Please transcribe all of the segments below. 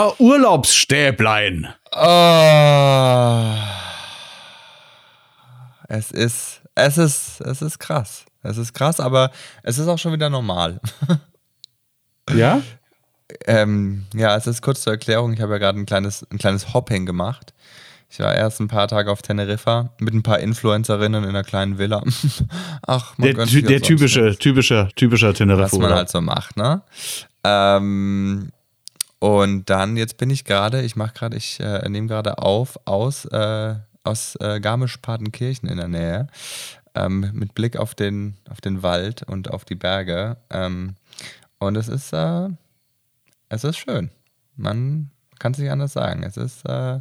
Na, Urlaubsstäblein. Oh. Es ist, es ist, es ist krass. Es ist krass, aber es ist auch schon wieder normal. Ja? ähm, ja, es ist kurz zur Erklärung. Ich habe ja gerade ein kleines, ein kleines Hopping gemacht. Ich war erst ein paar Tage auf Teneriffa mit ein paar Influencerinnen in einer kleinen Villa. Ach, man Der, der typische, typische, typischer Teneriffa. was man halt so macht, ne? Ähm, und dann, jetzt bin ich gerade, ich mache gerade, ich äh, nehme gerade auf aus, äh, aus äh, Garmisch-Partenkirchen in der Nähe, ähm, mit Blick auf den, auf den Wald und auf die Berge. Ähm, und es ist, äh, es ist schön. Man kann es nicht anders sagen. Es ist, äh,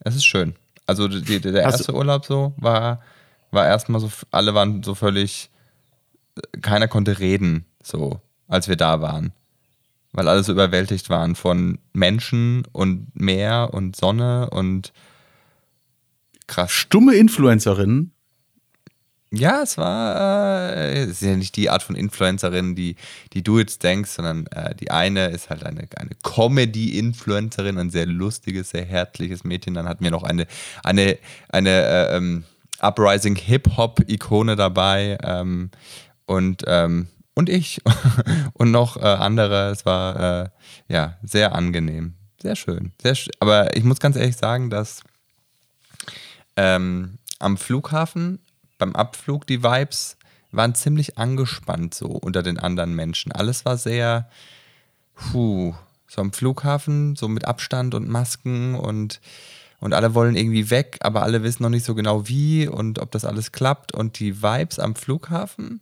es ist schön. Also die, der erste Urlaub so war, war erstmal so, alle waren so völlig keiner konnte reden, so, als wir da waren. Weil alle so überwältigt waren von Menschen und Meer und Sonne und krass. Stumme Influencerinnen. Ja, es war, äh, es ist ja nicht die Art von Influencerin, die, die du jetzt denkst, sondern äh, die eine ist halt eine, eine Comedy-Influencerin, ein sehr lustiges, sehr herzliches Mädchen. Dann hatten wir noch eine, eine, eine äh, ähm, Uprising Hip-Hop-Ikone dabei ähm, und, ähm, und ich und noch äh, andere. Es war äh, ja sehr angenehm, sehr schön. Sehr sch Aber ich muss ganz ehrlich sagen, dass ähm, am Flughafen beim Abflug die Vibes waren ziemlich angespannt so unter den anderen Menschen. Alles war sehr, puh, so am Flughafen, so mit Abstand und Masken und, und alle wollen irgendwie weg, aber alle wissen noch nicht so genau wie und ob das alles klappt. Und die Vibes am Flughafen,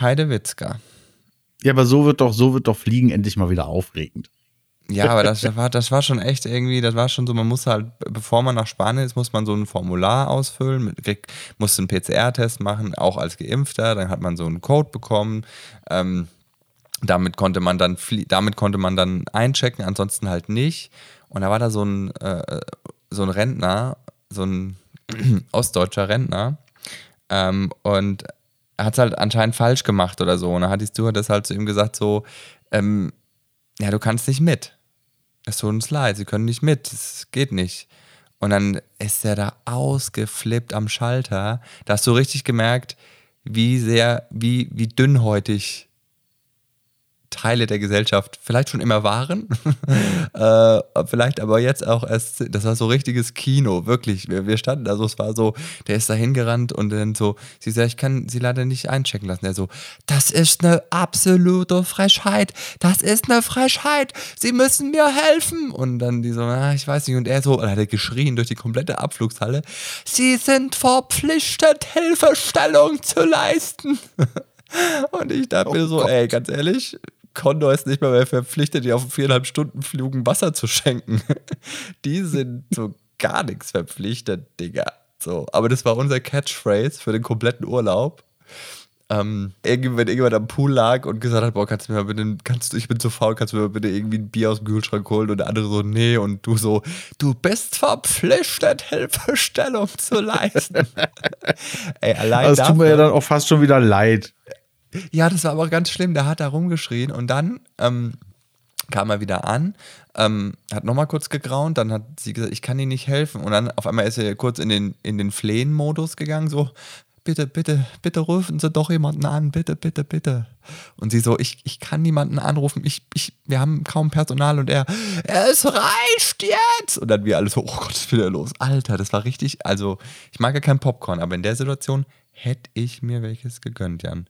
Heidewitzka. Ja, aber so wird doch, so wird doch Fliegen endlich mal wieder aufregend. Ja, aber das war, das war schon echt irgendwie, das war schon so, man muss halt, bevor man nach Spanien ist, muss man so ein Formular ausfüllen, mit, krieg, muss einen PCR-Test machen, auch als Geimpfter, dann hat man so einen Code bekommen. Ähm, damit konnte man dann damit konnte man dann einchecken, ansonsten halt nicht. Und da war da so ein, äh, so ein Rentner, so ein ostdeutscher Rentner, ähm, und hat es halt anscheinend falsch gemacht oder so. Und dann hat die Stewardess halt zu ihm gesagt, so, ähm, ja, du kannst nicht mit. Es tut uns leid, sie können nicht mit, es geht nicht. Und dann ist er da ausgeflippt am Schalter. Da hast du richtig gemerkt, wie sehr, wie, wie dünnhäutig Teile der Gesellschaft vielleicht schon immer waren, äh, vielleicht aber jetzt auch erst, das war so richtiges Kino, wirklich. Wir, wir standen da so, es war so, der ist da hingerannt und dann so, sie sagt, ich kann sie leider nicht einchecken lassen. Er so, das ist eine absolute Frechheit, das ist eine Frechheit, sie müssen mir helfen. Und dann die so, ah, ich weiß nicht, und er so, und hat er geschrien durch die komplette Abflugshalle, sie sind verpflichtet, Hilfestellung zu leisten. Und ich dachte mir so, ey, ganz ehrlich, Condor ist nicht mal mehr verpflichtet, dir auf viereinhalb Stunden Flug ein Wasser zu schenken. Die sind so gar nichts verpflichtet, Digga. So, aber das war unser Catchphrase für den kompletten Urlaub. Ähm, irgendwie, wenn irgendjemand am Pool lag und gesagt hat, boah, kannst du mir mal bitte, kannst du, ich bin zu faul, kannst du mir mal bitte irgendwie ein Bier aus dem Kühlschrank holen und der andere so, nee, und du so, du bist verpflichtet, Hilfestellung zu leisten. Ey, allein Das tut mir dafür- ja dann auch fast schon wieder leid. Ja, das war aber ganz schlimm. Der hat da rumgeschrien und dann ähm, kam er wieder an, ähm, hat nochmal kurz gegraunt, dann hat sie gesagt, ich kann Ihnen nicht helfen. Und dann auf einmal ist er kurz in den, in den Flehen-Modus gegangen, so, bitte, bitte, bitte rufen Sie doch jemanden an, bitte, bitte, bitte. Und sie so, ich, ich kann niemanden anrufen, ich, ich, wir haben kaum Personal und er, es reicht jetzt. Und dann wir alle so, oh Gott, was ist wieder los? Alter, das war richtig, also ich mag ja kein Popcorn, aber in der Situation hätte ich mir welches gegönnt, Jan.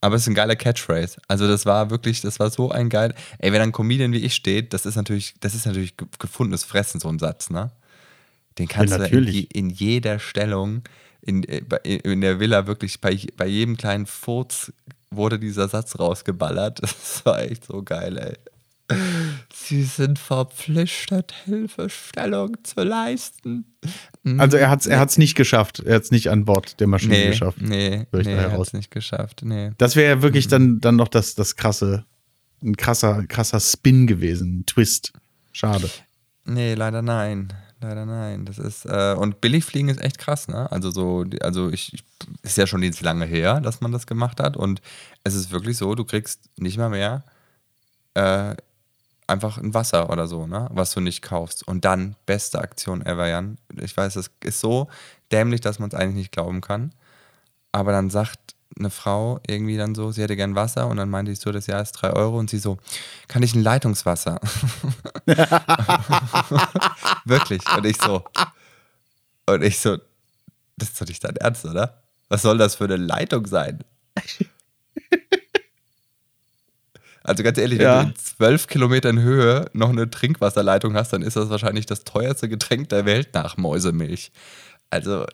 Aber es ist ein geiler Catchphrase. Also das war wirklich, das war so ein geil. Ey, wenn ein Comedian wie ich steht, das ist natürlich, das ist natürlich ge- gefundenes Fressen, so ein Satz, ne? Den kannst Ja, du in, in jeder Stellung, in, äh, in der Villa wirklich, bei, bei jedem kleinen Furz wurde dieser Satz rausgeballert. Das war echt so geil, ey. Sie sind verpflichtet, Hilfestellung zu leisten. Mhm. Also er hat es er hat's nicht geschafft. Er hat es nicht an Bord der Maschine nee, geschafft. nee, nee, er heraus. hat's nicht geschafft, nee. Das wäre ja wirklich dann, dann noch das, das krasse, ein krasser, krasser Spin gewesen. Ein Twist. Schade. Nee, leider nein. Leider nein. Das ist, äh, und Billigfliegen ist echt krass, ne? Also so, also ich, ich ist ja schon jetzt lange her, dass man das gemacht hat. Und es ist wirklich so, du kriegst nicht mal mehr äh, einfach ein Wasser oder so, ne? Was du nicht kaufst. Und dann, beste Aktion ever, Jan. Ich weiß, das ist so dämlich, dass man es eigentlich nicht glauben kann. Aber dann sagt eine Frau irgendwie dann so, sie hätte gern Wasser und dann meinte ich so, das Jahr ist drei Euro und sie so, kann ich ein Leitungswasser? Wirklich. Und ich so, und ich so, das ist doch nicht dein Ernst, oder? Was soll das für eine Leitung sein? Also ganz ehrlich, Ja. wenn du in zwölf Kilometern Höhe noch eine Trinkwasserleitung hast, dann ist das wahrscheinlich das teuerste Getränk der Welt nach Mäusemilch. Also,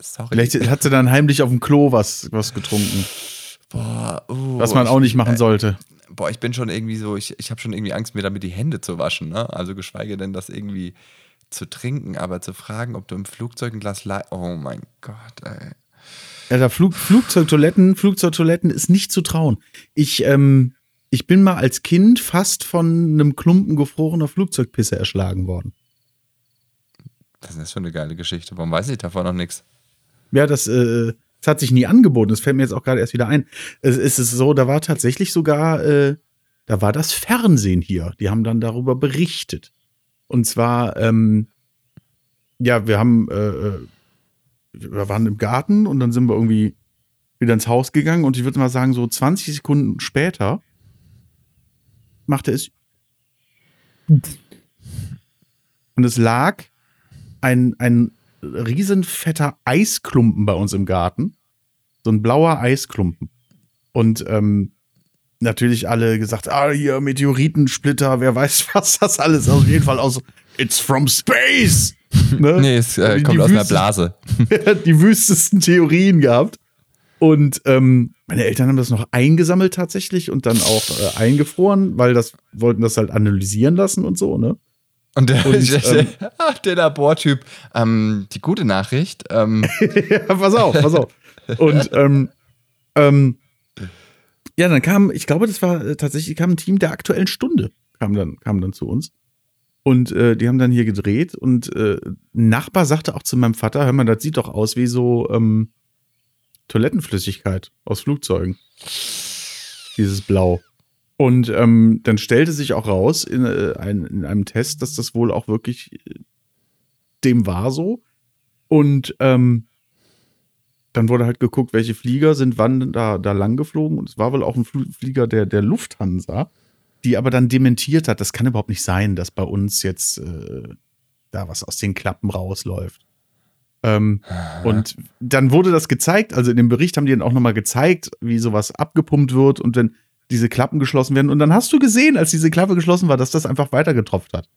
sorry. Vielleicht hat sie dann heimlich auf dem Klo was, was getrunken, boah, uh, was man auch nicht machen sollte. Boah, ich bin schon irgendwie so, ich, ich habe schon irgendwie Angst, mir damit die Hände zu waschen, ne? Also geschweige denn, das irgendwie zu trinken, aber zu fragen, ob du im Flugzeug ein Glas Le Oh mein Gott, ey. Ja, da Flug, Flugzeugtoiletten, Flugzeugtoiletten ist nicht zu trauen. Ich, ähm, ich bin mal als Kind fast von einem Klumpen gefrorener Flugzeugpisse erschlagen worden. Was ist das für eine geile Geschichte? Warum weiß ich davon noch nichts? Ja, das, äh, das hat sich nie angeboten. Das fällt mir jetzt auch gerade erst wieder ein. Es ist so, da war tatsächlich sogar, äh, da war das Fernsehen hier. Die haben dann darüber berichtet. Und zwar, ähm, ja, wir haben, äh, äh, wir waren im Garten und dann sind wir irgendwie wieder ins Haus gegangen und ich würde mal sagen, so 20 Sekunden später machte es und es lag ein, ein riesen fetter Eisklumpen bei uns im Garten. So ein blauer Eisklumpen. Und ähm, natürlich alle gesagt, ah, hier Meteoritensplitter, wer weiß, was das alles ist. Auf jeden Fall aus, it's from space. Ne? Nee, es äh, kommt aus einer Blase. die wüstesten Theorien gehabt. Und ähm, meine Eltern haben das noch eingesammelt tatsächlich und dann auch äh, eingefroren, weil das wollten das halt analysieren lassen und so, ne? Und der, Und, der, ähm, der Labortyp, ähm, die gute Nachricht, ähm, ja, pass auf, pass auf. Und ähm, ähm, ja, dann kam, ich glaube, das war äh, tatsächlich, kam ein Team der aktuellen Stunde, kam dann, kam dann zu uns. Und äh, die haben dann hier gedreht und äh, ein Nachbar sagte auch zu meinem Vater, hör mal, das sieht doch aus wie so ähm, Toilettenflüssigkeit aus Flugzeugen. Dieses Blau. Und ähm, dann stellte sich auch raus in, äh, ein, in einem Test, dass das wohl auch wirklich äh, dem war so. Und ähm, dann wurde halt geguckt, welche Flieger sind wann da, da lang geflogen. Und es war wohl auch ein Fl- Flieger der, der Lufthansa, die aber dann dementiert hat, das kann überhaupt nicht sein, dass bei uns jetzt äh, da was aus den Klappen rausläuft. Ähm, und dann wurde das gezeigt, also in dem Bericht haben die dann auch nochmal gezeigt, wie sowas abgepumpt wird und wenn diese Klappen geschlossen werden. Und dann hast du gesehen, als diese Klappe geschlossen war, dass das einfach weiter getropft hat.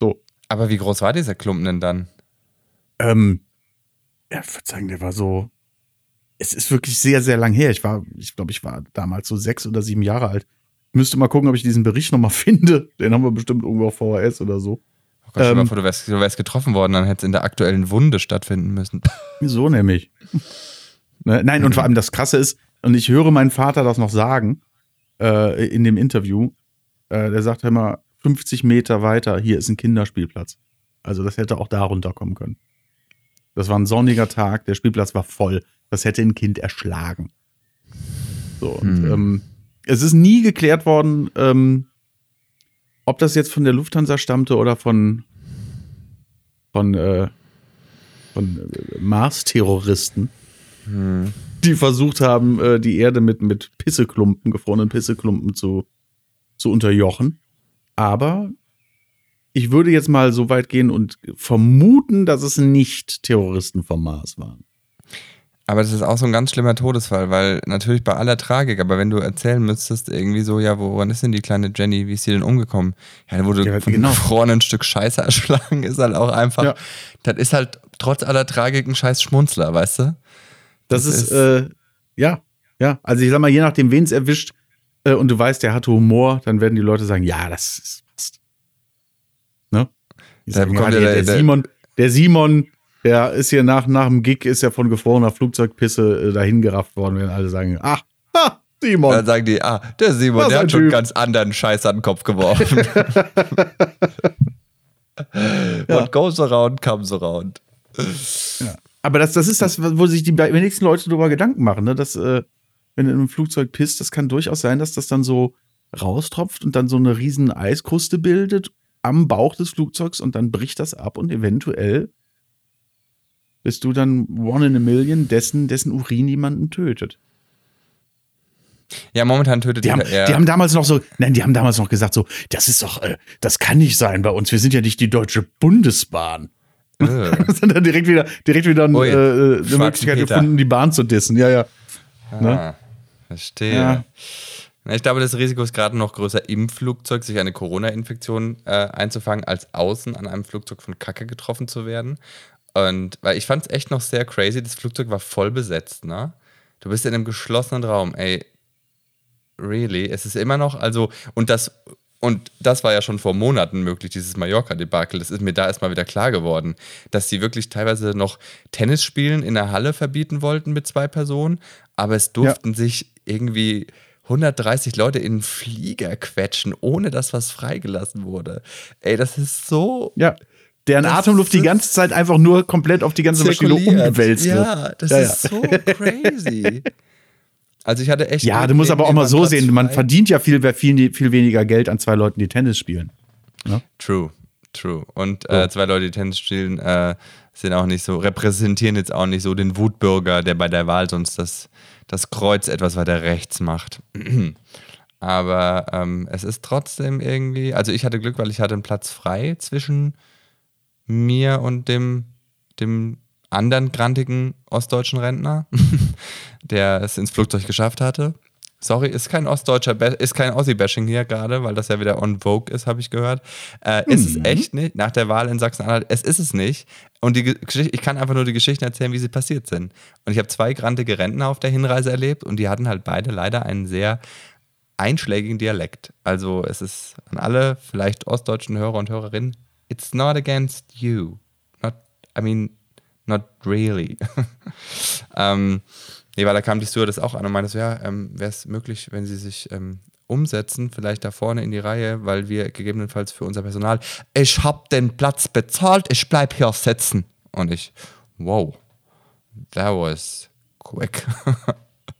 So. aber wie groß war dieser Klumpen denn dann? Ähm, ja, ich würde sagen, der war so. Es ist wirklich sehr, sehr lang her. Ich war, ich glaube, ich war damals so sechs oder sieben Jahre alt. Müsste mal gucken, ob ich diesen Bericht nochmal finde. Den haben wir bestimmt irgendwo auf VHS oder so. Gott, Ähm, vor, du wärst, du wärst getroffen worden, dann hätte es in der aktuellen Wunde stattfinden müssen. So nämlich. ne? Nein, und vor allem das Krasse ist, und ich höre meinen Vater das noch sagen äh, in dem Interview. Äh, der sagt immer, 50 Meter weiter, hier ist ein Kinderspielplatz. Also das hätte auch da runterkommen können. Das war ein sonniger Tag, der Spielplatz war voll. Das hätte ein Kind erschlagen. So, und Hm. ähm, es ist nie geklärt worden, ähm, ob das jetzt von der Lufthansa stammte oder von, von, äh, von äh, Mars-Terroristen, Hm. die versucht haben, äh, die Erde mit, mit Pisseklumpen, gefrorenen Pisseklumpen zu, zu unterjochen. Aber ich würde jetzt mal so weit gehen und vermuten, dass es nicht Terroristen vom Mars waren. Aber das ist auch so ein ganz schlimmer Todesfall, weil natürlich bei aller Tragik, aber wenn du erzählen müsstest, irgendwie so, ja, woran ist denn die kleine Jenny, wie ist sie denn umgekommen? Ja, da wurde Ja, von genau. gefrorenen Stück Scheiße erschlagen, ist halt auch einfach, Ja. das ist halt trotz aller Tragik ein scheiß Schmunzler, weißt du? Das, Das ist, ist- äh, ja, ja. Also ich sag mal, je nachdem, wen es erwischt äh, und du weißt, der hatte Humor, dann werden die Leute sagen, ja, das ist passt. Ne? Sagen, ja, der- der, der- Simon, der Simon, der ist hier nach, nach dem Gig, ist ja von gefrorener Flugzeugpisse äh, dahin gerafft worden, wenn alle sagen, ach, ha, Simon. Dann sagen die, ah, der Simon, Was der hat schon Typ. ganz anderen Scheiß an den Kopf geworfen. What goes around, comes around. Aber das, das ist das, wo sich die wenigsten Leute darüber Gedanken machen, ne? Dass, äh, wenn du in einem Flugzeug pisst, das kann durchaus sein, dass das dann so raustropft und dann so eine riesen Eiskruste bildet am Bauch des Flugzeugs und dann bricht das ab und eventuell bist du dann one in a million, dessen, dessen Urin jemanden tötet. Ja, momentan tötet die haben, eher. die haben damals noch so, nein, die haben damals noch gesagt so, das ist doch, äh, das kann nicht sein bei uns. Wir sind ja nicht die Deutsche Bundesbahn. Äh. sind dann direkt wieder, direkt wieder Ui, äh, eine Möglichkeit Peter. gefunden, die Bahn zu dissen. Ja, ja. Ne? Ah, verstehe. Ja. Ich glaube, das Risiko ist gerade noch größer, im Flugzeug sich eine Corona-Infektion äh, einzufangen, als außen an einem Flugzeug von Kacke getroffen zu werden. Und weil ich fand es echt noch sehr crazy, das Flugzeug war voll besetzt, ne? Du bist in einem geschlossenen Raum, ey. Really? Es ist immer noch, also, und das, und das war ja schon vor Monaten möglich, dieses Mallorca-Debakel. Das ist mir da erstmal wieder klar geworden, dass sie wirklich teilweise noch Tennis spielen in der Halle verbieten wollten mit zwei Personen, aber es durften sich irgendwie 130 Leute in einen Flieger quetschen, ohne dass was freigelassen wurde. Ey, das ist so. Ja. Deren Das Atemluft die ganze Zeit einfach nur komplett auf die ganze Maschine umwälzt. wird. Ja, das Ja, ist so crazy. Also ich hatte echt. Ja, du musst aber auch mal so Platz sehen, man frei. verdient ja viel, viel, viel weniger Geld an zwei Leuten, die Tennis spielen. True, true. Und äh, zwei Leute, die Tennis spielen, äh, sind auch nicht so, repräsentieren jetzt auch nicht so den Wutbürger, der bei der Wahl sonst das, das Kreuz etwas weiter rechts macht. Aber ähm, es ist trotzdem irgendwie, also ich hatte Glück, weil ich hatte einen Platz frei zwischen mir und dem, dem anderen grantigen ostdeutschen Rentner, der es ins Flugzeug geschafft hatte. Sorry, ist kein ostdeutscher, Ba- ist kein Ossi-Bashing hier gerade, weil das ja wieder on Vogue ist, habe ich gehört. Äh, Ist es echt nicht, nach der Wahl in Sachsen-Anhalt, es ist es nicht. Und die Ge- Geschichte, ich kann einfach nur die Geschichten erzählen, wie sie passiert sind. Und ich habe zwei grantige Rentner auf der Hinreise erlebt und die hatten halt beide leider einen sehr einschlägigen Dialekt. Also es ist an alle vielleicht ostdeutschen Hörer und Hörerinnen, it's not against you. Not, I mean, not really. ähm, nee, weil da kam die Stewardess auch an und meinte so, ja, ähm, wäre es möglich, wenn sie sich ähm, umsetzen, vielleicht da vorne in die Reihe, weil wir gegebenenfalls für unser Personal, ich habe den Platz bezahlt, ich bleib hier sitzen. Und ich, wow, that was quick.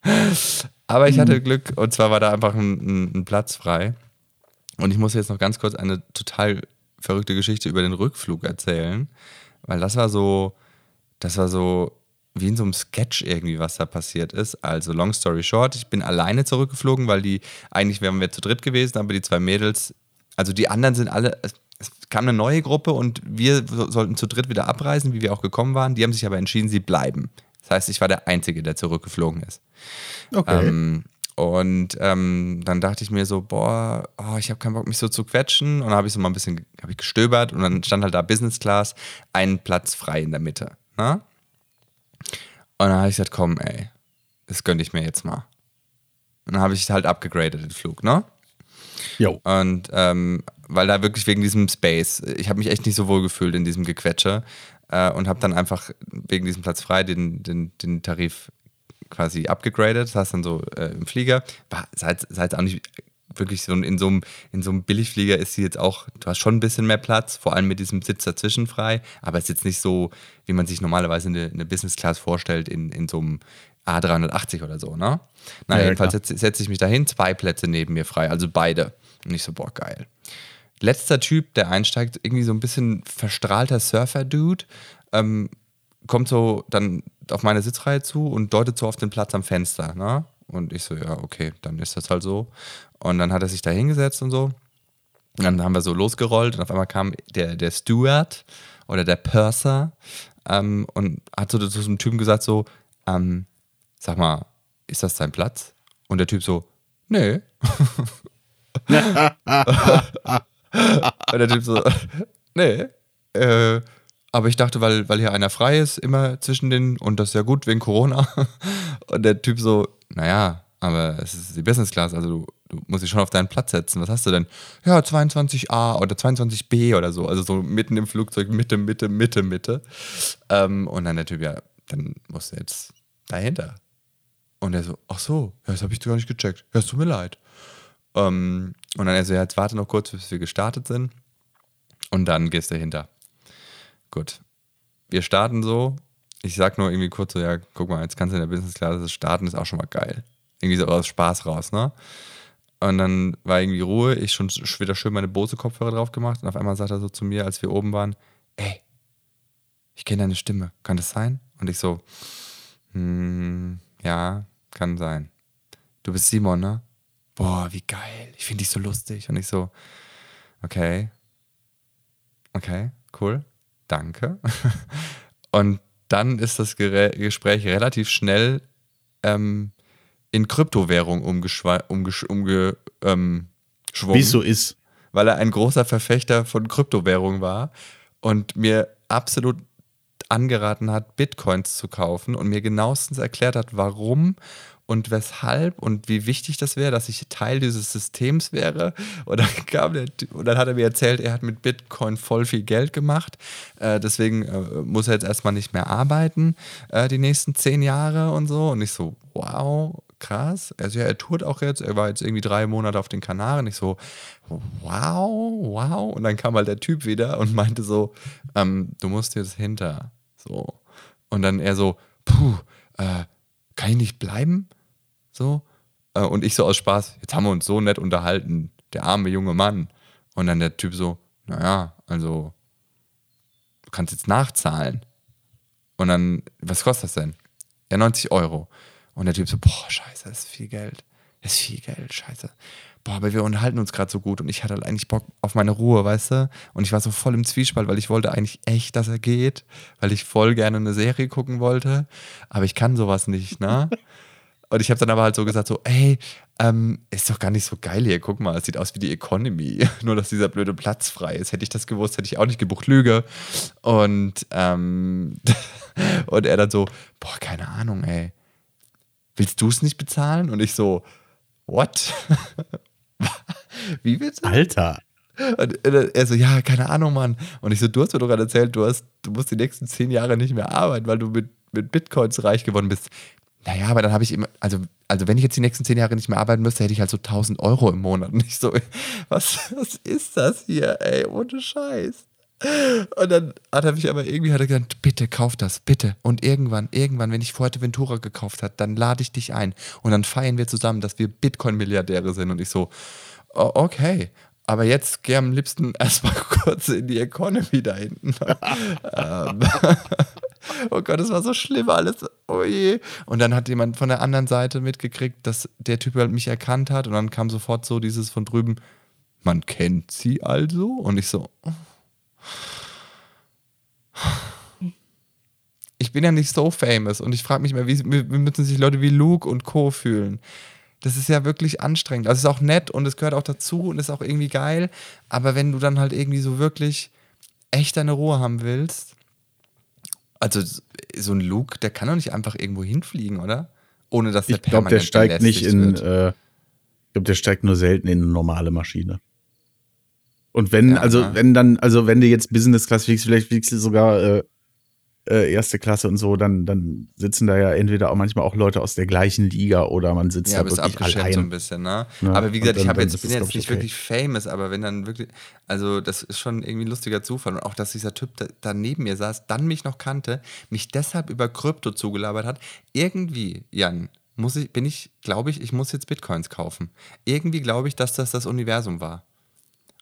Aber ich hatte Glück und zwar war da einfach ein, ein, ein Platz frei. Und ich muss jetzt noch ganz kurz eine total verrückte Geschichte über den Rückflug erzählen, weil das war so, das war so wie in so einem Sketch irgendwie, was da passiert ist. Also long story short, ich bin alleine zurückgeflogen, weil die, eigentlich wären wir zu dritt gewesen, aber die zwei Mädels, also die anderen sind alle, es, kam eine neue Gruppe und wir so- sollten zu dritt wieder abreisen, wie wir auch gekommen waren. Die haben sich aber entschieden, sie bleiben. Das heißt, ich war der Einzige, der zurückgeflogen ist. Okay. Ähm, und ähm, dann dachte ich mir so, boah, oh, ich habe keinen Bock, mich so zu quetschen. Und dann habe ich so mal ein bisschen hab ich gestöbert und dann stand halt da Business Class, ein Platz frei in der Mitte. Ne? Und dann habe ich gesagt, komm, ey, das gönne ich mir jetzt mal. Und dann habe ich halt abgegradet, den Flug, ne? Jo. Und ähm, weil da wirklich wegen diesem Space, ich habe mich echt nicht so wohl gefühlt in diesem Gequetsche äh, und habe dann einfach wegen diesem Platz frei den, den, den Tarif quasi abgegradet, saß dann so äh, im Flieger. War, sah, jetzt- sah jetzt auch nicht wirklich so in so einem in so einem Billigflieger ist sie jetzt auch, du hast schon ein bisschen mehr Platz, vor allem mit diesem Sitz dazwischen frei, aber es ist jetzt nicht so, wie man sich normalerweise eine, eine Business Class vorstellt in, in so einem A380 oder so, ne? Na, Ja, jedenfalls setze setz ich mich dahin, zwei Plätze neben mir frei, also beide. Und ich so, boah, geil. Letzter Typ, der einsteigt, irgendwie so ein bisschen verstrahlter Surfer-Dude, ähm, kommt so dann auf meine Sitzreihe zu und deutet so auf den Platz am Fenster, ne? Und ich so, ja, okay, dann ist das halt so. Und dann hat er sich da hingesetzt und so. Und dann haben wir so losgerollt und auf einmal kam der, der Steward oder der Purser ähm, und hat so zu einem Typen gesagt so, ähm, sag mal, ist das dein Platz? Und der Typ so, nee. und der Typ so, nee. Äh, aber ich dachte, weil, weil hier einer frei ist, immer zwischen den, und das ist ja gut wegen Corona. Und der Typ so, naja, aber es ist die Business Class, also du, du musst dich schon auf deinen Platz setzen. Was hast du denn? Ja, 22a oder 22b oder so. Also so mitten im Flugzeug, Mitte, Mitte, Mitte, Mitte. Ähm, und dann der Typ, ja, dann musst du jetzt dahinter. Und er so, ach so, ja, das habe ich gar nicht gecheckt. Ja, es tut mir leid. Ähm, und dann er so, ja, jetzt warte noch kurz, bis wir gestartet sind. Und dann gehst du hinter. Gut. Wir starten so. Ich sag nur irgendwie kurz so, ja, guck mal, jetzt kannst du in der Business Class starten, ist auch schon mal geil. Irgendwie so aus Spaß raus, ne? Und dann war irgendwie Ruhe, ich schon wieder schön meine Bose-Kopfhörer drauf gemacht und auf einmal sagt er so zu mir, als wir oben waren, ey, ich kenne deine Stimme, kann das sein? Und ich so, hm, ja, kann sein. Du bist Simon, ne? Boah, wie geil, ich finde dich so lustig. Und ich so, okay, okay, cool, danke. Und dann ist das Gespräch relativ schnell ähm, in Kryptowährung umgeschwungen. Umge ähm, Wie es so ist. Weil er ein großer Verfechter von Kryptowährung war und mir absolut angeraten hat, Bitcoins zu kaufen und mir genauestens erklärt hat, warum und weshalb und wie wichtig das wäre, dass ich Teil dieses Systems wäre. Und dann, kam der, und dann hat er mir erzählt, er hat mit Bitcoin voll viel Geld gemacht. Äh, deswegen äh, muss er jetzt erstmal nicht mehr arbeiten, äh, die nächsten zehn Jahre und so. Und ich so, wow, krass. Also ja, er tourt auch jetzt. Er war jetzt irgendwie drei Monate auf den Kanaren. Ich so, wow, wow. Und dann kam halt der Typ wieder und meinte so, ähm, du musst jetzt hinter. So. Und dann er so, puh, äh, kann ich nicht bleiben? So. Äh, und ich so aus Spaß, jetzt haben wir uns so nett unterhalten, der arme junge Mann. Und dann der Typ so, naja, also, du kannst jetzt nachzahlen. Und dann, was kostet das denn? Ja, 90 Euro. Und der Typ so, boah, scheiße, das ist viel Geld. Das ist viel Geld, scheiße. Boah, aber wir unterhalten uns gerade so gut und ich hatte halt eigentlich Bock auf meine Ruhe, weißt du? Und ich war so voll im Zwiespalt, weil ich wollte eigentlich echt, dass er geht, weil ich voll gerne eine Serie gucken wollte. Aber ich kann sowas nicht, ne? Und ich habe dann aber halt so gesagt, so, ey, ähm, ist doch gar nicht so geil hier. Guck mal, es sieht aus wie die Economy. Nur, dass dieser blöde Platz frei ist. Hätte ich das gewusst, hätte ich auch nicht gebucht. Lüge. Und, ähm, und er dann so, boah, keine Ahnung, ey. Willst du es nicht bezahlen? Und ich so, what? Wie bitte? Alter. Und er so, ja, keine Ahnung, Mann. Und ich so, du hast mir doch gerade erzählt, du, hast, du musst die nächsten zehn Jahre nicht mehr arbeiten, weil du mit, mit Bitcoins reich geworden bist. Naja, aber dann habe ich immer, also, also wenn ich jetzt die nächsten zehn Jahre nicht mehr arbeiten müsste, hätte ich halt so 1000 Euro im Monat. Und ich so, was, was ist das hier, ey, ohne Scheiß. Und dann hat er mich aber irgendwie hat er gesagt, bitte kauf das, bitte. Und irgendwann, irgendwann, wenn ich Fuerteventura gekauft hat, dann lade ich dich ein. Und dann feiern wir zusammen, dass wir Bitcoin-Milliardäre sind. Und ich so, oh, okay. Aber jetzt geh am liebsten erstmal kurz in die Economy da hinten. Ähm, oh Gott, das war so schlimm alles. Oh je. Und dann hat jemand von der anderen Seite mitgekriegt, dass der Typ halt mich erkannt hat. Und dann kam sofort so dieses von drüben, man kennt sie also. Und ich so, oh. Ich bin ja nicht so famous und ich frage mich mal, wie, wie müssen sich Leute wie Luke und Co. fühlen? Das ist ja wirklich anstrengend. Also es ist auch nett und es gehört auch dazu und ist auch irgendwie geil. Aber wenn du dann halt irgendwie so wirklich echt deine Ruhe haben willst, also so ein Luke, der kann doch nicht einfach irgendwo hinfliegen, oder? Ohne dass der Ich glaube, der steigt nicht in, äh, ich glaube, der steigt nur selten in eine normale Maschine. Und wenn, ja, also wenn dann, also wenn du jetzt Business Class fliegst, vielleicht fliegst du sogar äh, äh, erste Klasse und so, dann, dann sitzen da ja entweder auch manchmal auch Leute aus der gleichen Liga oder man sitzt ja, da wirklich allein. so ein bisschen, ne? Ja, aber wie gesagt, dann, ich jetzt, bin jetzt nicht okay. wirklich famous, aber wenn dann wirklich, also das ist schon irgendwie ein lustiger Zufall und auch, dass dieser Typ da, da neben mir saß, dann mich noch kannte, mich deshalb über Krypto zugelabert hat, irgendwie, Jan, muss ich, bin ich, glaube ich, ich muss jetzt Bitcoins kaufen. Irgendwie glaube ich, dass das das Universum war.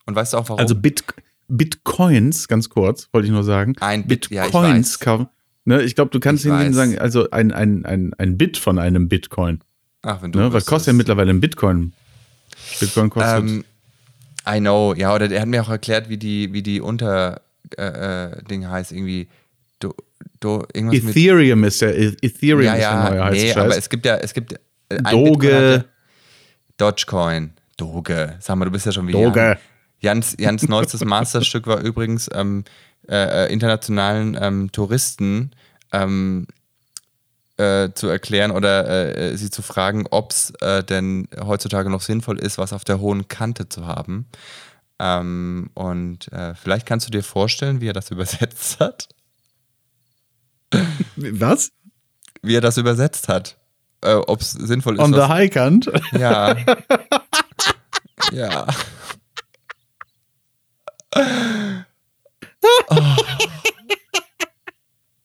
Und weißt du auch warum? Also Bit Bitcoins, ganz kurz, wollte ich nur sagen. Ein Bit, Bitcoins ja, kaufen. Ne, ich glaube, du kannst hingehen sagen, also ein, ein, ein, ein Bit von einem Bitcoin. Ach, wenn du. Ne, was kostet ja mittlerweile ein Bitcoin? Bitcoin kostet. Ähm, I know, ja, oder er hat mir auch erklärt, wie die, wie die Unter äh, äh Ding heißt, irgendwie. Do, do, Ethereum ist der Ethereum ja, ja, ist der neue heiße Nee, aber es gibt ja, es gibt Doge. Dogecoin. Doge. Sag mal, du bist ja schon wie Doge. Jan. Jans, Jans neuestes Masterstück war übrigens ähm, äh, äh, internationalen ähm, Touristen ähm, äh, zu erklären oder äh, sie zu fragen, ob es äh, denn heutzutage noch sinnvoll ist, was auf der hohen Kante zu haben. Ähm, und äh, vielleicht kannst du dir vorstellen, wie er das übersetzt hat. Was? Wie er das übersetzt hat. ob es sinnvoll ist. On the high kant? Ja. ja. Oh.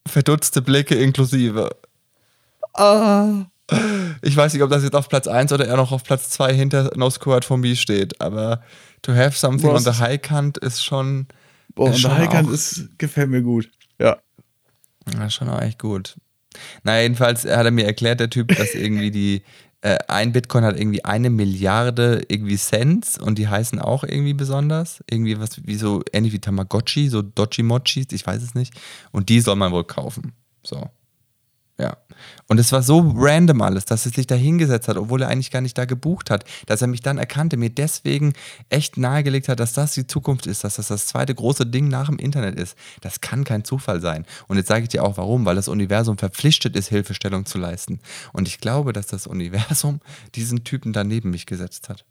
Verdutzte Blicke inklusive. Ah. Ich weiß nicht, ob das jetzt auf Platz 1 oder eher noch auf Platz 2 hinter No Squad von B steht, aber To Have Something Boah, on the High Kant ist schon, Boah, Ist der Highkant auch- ist, gefällt mir gut. Ja. ja, schon auch echt gut. Naja, jedenfalls hat er mir erklärt, der Typ, dass irgendwie die, äh, ein Bitcoin hat irgendwie eine Milliarde irgendwie Cents und die heißen auch irgendwie besonders. Irgendwie was wie so ähnlich wie Tamagotchi, so Dochi-Mochis, ich weiß es nicht. Und die soll man wohl kaufen. So. Ja. Und es war so random alles, dass er sich da hingesetzt hat, obwohl er eigentlich gar nicht da gebucht hat, dass er mich dann erkannte, mir deswegen echt nahegelegt hat, dass das die Zukunft ist, dass das das zweite große Ding nach dem Internet ist. Das kann kein Zufall sein. Und jetzt sage ich dir auch warum, weil das Universum verpflichtet ist, Hilfestellung zu leisten. Und ich glaube, dass das Universum diesen Typen da neben mich gesetzt hat.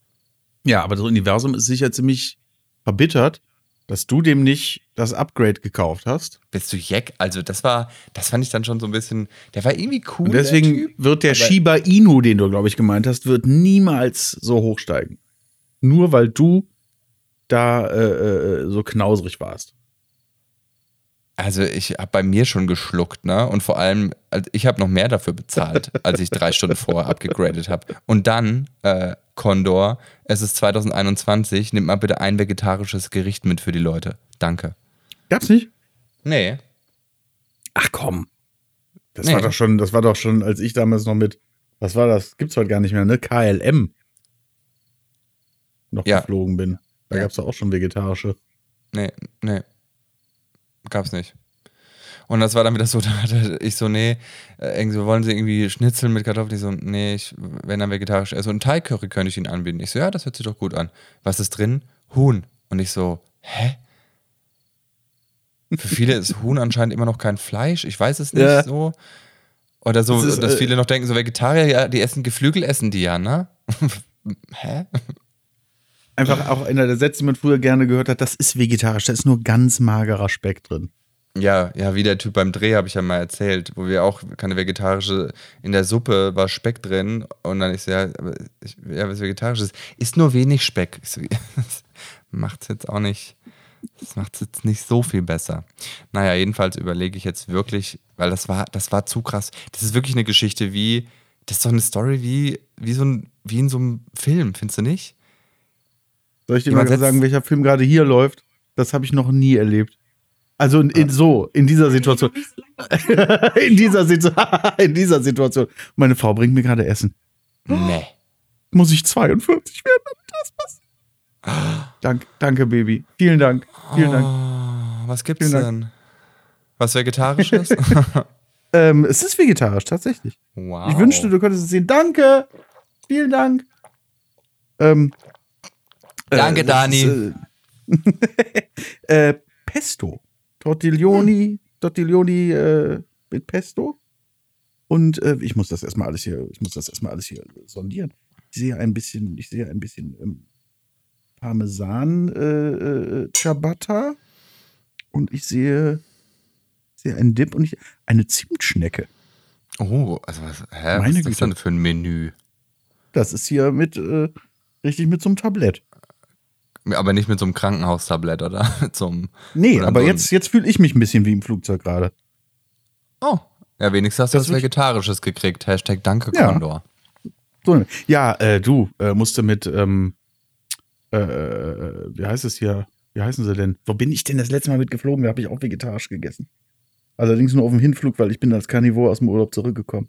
Ja, aber das Universum ist sicher ziemlich verbittert, dass du dem nicht das Upgrade gekauft hast. Bist du Jeck? Also das war, das fand ich dann schon so ein bisschen, der war irgendwie cool. Und der deswegen Typ. wird der Shiba Inu, den du, glaube ich, gemeint hast, wird niemals so hochsteigen. Nur weil du da äh, äh, so knausrig warst. Also ich habe bei mir schon geschluckt, ne? Und vor allem, also ich habe noch mehr dafür bezahlt, als ich drei Stunden vorher abgegradet habe. Und dann, äh, Condor, es ist 2021, nimm mal bitte ein vegetarisches Gericht mit für die Leute. Danke. Gab's nicht? Nee. Ach komm. Das Nee. war doch schon, das war doch schon, als ich damals noch mit, was war das? Gibt's heute gar nicht mehr, ne? KLM noch Ja. geflogen bin. Da Ja. gab's doch auch schon vegetarische. Nee, nee. Gab's nicht. Und das war dann wieder so, da hatte ich so, nee, äh, irgendwie wollen sie irgendwie Schnitzel mit Kartoffeln? Ich so, nee, ich, wenn dann vegetarisch. Also ein Thai-Curry könnte ich ihnen anbieten. Ich so, ja, das hört sich doch gut an. Was ist drin? Huhn. Und ich so, hä? Für viele ist Huhn anscheinend immer noch kein Fleisch. Ich weiß es nicht Ja. so. Oder so, Das ist, dass äh, viele noch denken, so Vegetarier, ja, die essen Geflügel, essen die ja, ne? hä? Einfach auch einer der Sätze, die man früher gerne gehört hat, das ist vegetarisch, da ist nur ganz magerer Speck drin. Ja, ja, wie der Typ beim Dreh, habe ich ja mal erzählt, wo wir auch keine vegetarische, in der Suppe war Speck drin und dann ich so, ja, aber ich, ja was vegetarisches, ist nur wenig Speck. Ich so, das macht's jetzt auch nicht, das macht's jetzt nicht so viel besser. Naja, jedenfalls überlege ich jetzt wirklich, weil das war, das war zu krass. Das ist wirklich eine Geschichte wie, das ist doch eine Story wie, wie so ein, wie in so einem Film, findest du nicht? Soll ich dir Jemand mal sagen, welcher Film gerade hier läuft? Das habe ich noch nie erlebt. Also in, in so, in dieser Situation. in, dieser Situ in dieser Situation. Meine Frau bringt mir gerade Essen. Nee. Muss ich 42 werden, damit das passiert? Dank, danke, Baby. Vielen Dank. Vielen Dank. Oh, was gibt's Vielen denn? Was Vegetarisches? Ähm, es ist vegetarisch, tatsächlich. wow. Ich wünschte, du könntest es sehen. Danke. Vielen Dank. Ähm, Danke, das Dani. Ist, äh, äh, Pesto. Tortiglioni, Tortiglioni äh, mit Pesto. Und äh, ich muss das erstmal alles hier, ich muss das erstmal alles hier sondieren. Ich sehe ein bisschen, ich sehe ein bisschen ähm, Parmesan äh, äh, Ciabatta und ich sehe, sehe einen Dip und ich, eine Zimtschnecke. Oh, also was, hä? Meine was ist das denn für ein Menü? Das ist hier mit, äh, richtig mit so einem Tablett. Aber nicht mit so einem Krankenhaustablett, oder? Einem. Nee, Oder aber so jetzt, jetzt fühle ich mich ein bisschen wie im Flugzeug gerade. Oh. Ja, wenigstens hast du Das was Vegetarisches gekriegt. Hashtag Danke, Ja. Condor. So, ja, äh, du äh, musste mit, ähm, äh, wie heißt es hier? Wie heißen sie denn? Wo bin ich denn das letzte Mal mitgeflogen? Da habe ich auch vegetarisch gegessen. Allerdings nur auf dem Hinflug, weil ich bin als Karnivor aus dem Urlaub zurückgekommen.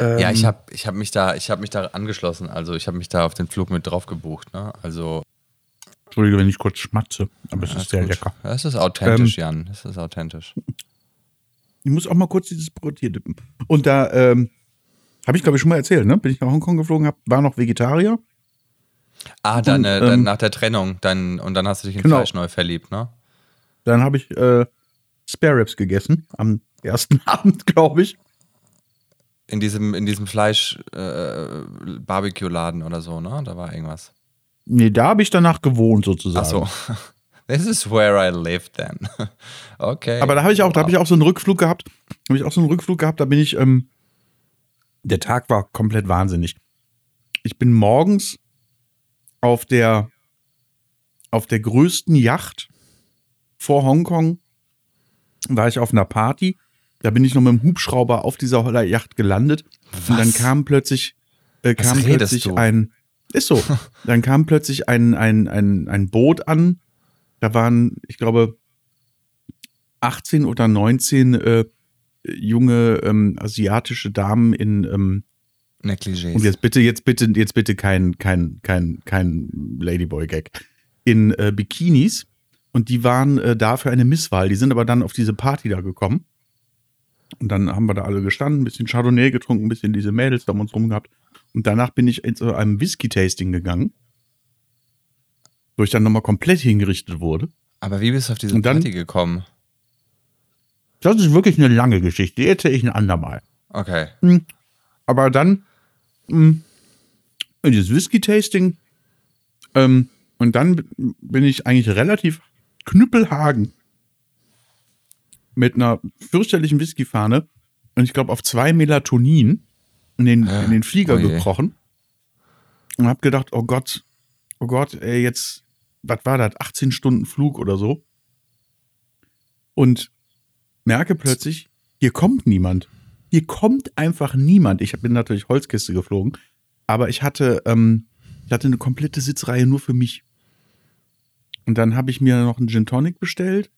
Ähm, Ja, ich habe ich hab mich, da- ich hab mich da angeschlossen. Also, ich habe mich da auf den Flug mit drauf gebucht. Ne? Also, Entschuldige, wenn ich kurz schmatze, aber es ja, ist sehr gut. lecker. Das ist authentisch, Ähm, Jan. Das ist authentisch. Ich muss auch mal kurz dieses Brot hier dippen. Und da, ähm, habe ich glaube ich schon mal erzählt, ne? Bin ich nach Hongkong geflogen, hab, war noch Vegetarier. Ah, dann, äh, dann ähm, nach der Trennung. Dann, und dann hast du dich in Genau. Fleisch neu verliebt, ne? Dann habe ich äh, Spare Ribs gegessen am ersten Abend, glaube ich. In diesem, in diesem Fleisch-Barbecue-Laden oder so, ne? Da war irgendwas. Nee, da habe ich danach gewohnt sozusagen. Ach so. This is where I live then. okay. Aber da habe ich auch, da habe ich auch so einen Rückflug gehabt. Habe ich auch so einen Rückflug gehabt, da bin ich, ähm, der Tag war komplett wahnsinnig. Ich bin morgens auf der, auf der größten Yacht vor Hongkong, war ich auf einer Party. Da bin ich noch mit dem Hubschrauber auf dieser Yacht gelandet. Was? Und dann kam plötzlich, äh, kam plötzlich du? ein, ist so, dann kam plötzlich ein, ein, ein, ein Boot an. Da waren, ich glaube, 18 oder 19 äh, junge ähm, asiatische Damen in, ähm, Negligés. und jetzt bitte, jetzt bitte, jetzt bitte kein, kein, kein, kein Ladyboy-Gag. In äh, Bikinis. Und die waren äh, da für eine Misswahl. Die sind aber dann auf diese Party da gekommen. Und dann haben wir da alle gestanden, ein bisschen Chardonnay getrunken, ein bisschen diese Mädels da um uns rum gehabt. Und danach bin ich in so einem Whisky-Tasting gegangen. Wo ich dann nochmal komplett hingerichtet wurde. Aber wie bist du auf diese dann- Party gekommen? Das ist wirklich eine lange Geschichte. Die erzähle ich ein andermal. Okay. Aber dann mh, in dieses Whisky-Tasting ähm, und dann bin ich eigentlich relativ knüppelhagen mit einer fürchterlichen Whiskyfahne und ich glaube auf zwei Melatonin in den, in den Flieger Oh gekrochen und habe gedacht, oh Gott, oh Gott, ey, jetzt, was war das, 18 Stunden Flug oder so und merke plötzlich, hier kommt niemand. Hier kommt einfach niemand. Ich bin natürlich Holzkiste geflogen, aber ich hatte, ähm, ich hatte eine komplette Sitzreihe nur für mich. Und dann habe ich mir noch einen Gin Tonic bestellt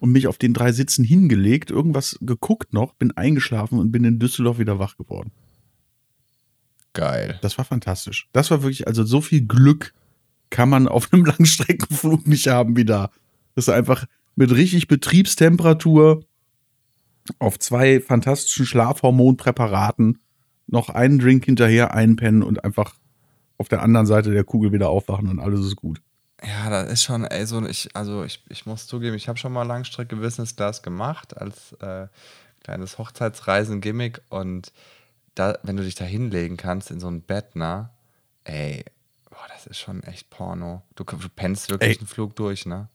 und mich auf den drei Sitzen hingelegt, irgendwas geguckt noch, bin eingeschlafen und bin in Düsseldorf wieder wach geworden. Geil. Das war fantastisch. Das war wirklich, also so viel Glück kann man auf einem Langstreckenflug nicht haben wie da. Das ist einfach mit richtig Betriebstemperatur auf zwei fantastischen Schlafhormonpräparaten noch einen Drink hinterher einpennen und einfach auf der anderen Seite der Kugel wieder aufwachen und alles ist gut. Ja, das ist schon, ey, so, ich, also ich, ich muss zugeben, ich habe schon mal Langstrecke Business Class gemacht als äh, kleines Hochzeitsreisen-Gimmick und da, wenn du dich da hinlegen kannst in so ein Bett, ne, ey, boah, das ist schon echt Porno. Du, du pennst wirklich Ey. einen Flug durch, ne?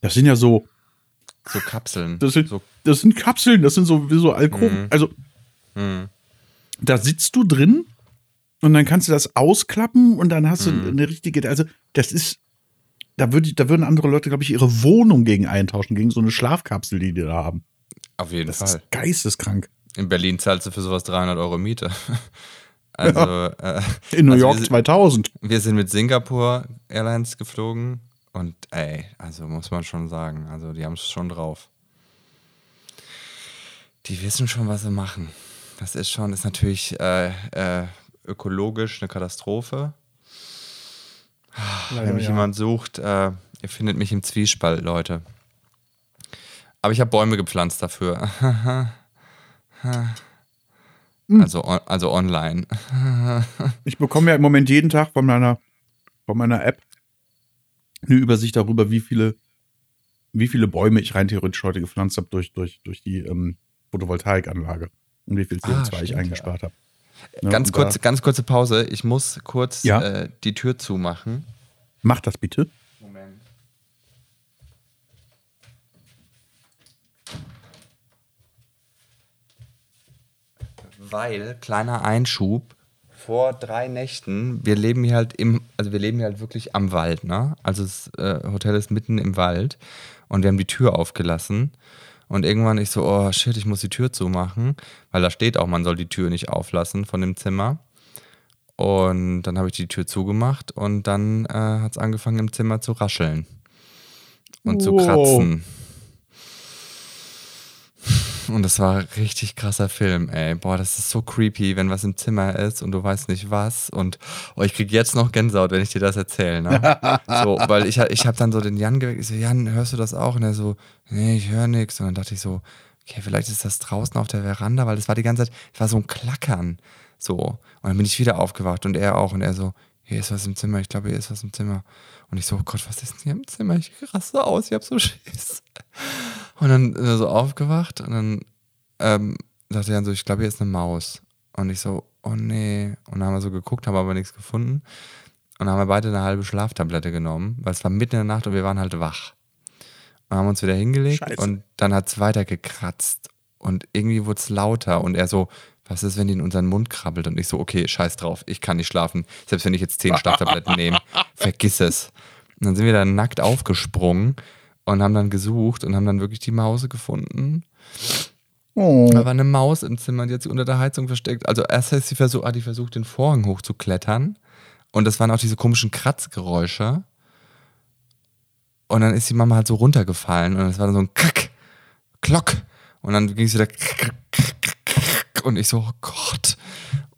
Das sind ja so, So Kapseln. das sind, so, das sind Kapseln, das sind so wie so Alkoven. Mhm. Also hm. da sitzt du drin und dann kannst du das ausklappen und dann hast du Mhm. eine richtige, also das ist, da, würde, da würden andere Leute, glaube ich, ihre Wohnung gegen eintauschen, gegen so eine Schlafkapsel, die die da haben. Auf jeden Das Fall. ist geisteskrank. In Berlin zahlst du für sowas 300 Euro Miete. Also, äh, In New also York wir, sind- 2000. wir sind mit Singapore Airlines geflogen und ey, also muss man schon sagen, also die haben es schon drauf. Die wissen schon, was sie machen. Das ist schon, ist natürlich äh, äh, ökologisch eine Katastrophe. Wenn mich jemand sucht, äh, ihr findet mich im Zwiespalt, Leute. Aber ich habe Bäume gepflanzt dafür. also, on, also online. Ich bekomme ja im Moment jeden Tag von meiner, von meiner App eine Übersicht darüber, wie viele, wie viele Bäume ich rein theoretisch heute gepflanzt habe durch, durch, durch die ähm, Photovoltaikanlage und wie viel Ah, CO2 ich stimmt, eingespart habe. Ne, ganz, kurz, ganz kurze Pause. Ich muss kurz Ja? äh, die Tür zumachen. Mach das bitte. Moment. Weil, kleiner Einschub, vor drei Nächten, wir leben hier halt im, also wir leben hier halt wirklich am Wald, ne? Also das äh, Hotel ist mitten im Wald und wir haben die Tür aufgelassen. Und irgendwann ich so, oh shit, ich muss die Tür zumachen, weil da steht auch, man soll die Tür nicht auflassen von dem Zimmer. Und dann habe ich die Tür zugemacht und dann äh, hat es angefangen im Zimmer zu rascheln und zu Wow. kratzen. Und das war ein richtig krasser Film, ey. Boah, das ist so creepy, wenn was im Zimmer ist und du weißt nicht was. Und oh, ich krieg jetzt noch Gänsehaut, wenn ich dir das erzähle. Ne? so, weil ich, ich habe dann so den Jan geweckt. Ich so, Jan, hörst du das auch? Und er so, nee, ich höre nichts. Und dann dachte ich so, okay, vielleicht ist das draußen auf der Veranda, weil das war die ganze Zeit, es war so ein Klackern. So. Und dann bin ich wieder aufgewacht und er auch. Und er so, hier ist was im Zimmer, ich glaube, hier ist was im Zimmer. Und ich so, oh Gott, was ist denn hier im Zimmer? Ich raste aus, ich hab so Schiss. Und dann äh, so aufgewacht und dann ähm, sagte er dann so, ich glaube, hier ist eine Maus. Und ich so, oh nee. Und dann haben wir so geguckt, haben aber nichts gefunden. Und dann haben wir beide eine halbe Schlaftablette genommen, weil es war mitten in der Nacht und wir waren halt wach. Und haben uns wieder hingelegt Scheiße. und dann hat es weiter gekratzt. Und irgendwie wurde es lauter und er so, was ist, wenn die in unseren Mund krabbelt? Und ich so, okay, scheiß drauf, ich kann nicht schlafen. Selbst wenn ich jetzt zehn Schlaftabletten nehme, vergiss es. Und dann sind wir dann nackt aufgesprungen und haben dann gesucht und haben dann wirklich die Mause gefunden. Oh. Da war eine Maus im Zimmer, die hat sich unter der Heizung versteckt. Also erst hat sie versucht, hat die versucht, den Vorhang hochzuklettern. Und das waren auch diese komischen Kratzgeräusche. Und dann ist die Mama halt so runtergefallen und es war dann so ein Kack, Klock. Und dann ging es wieder und ich so, oh Gott.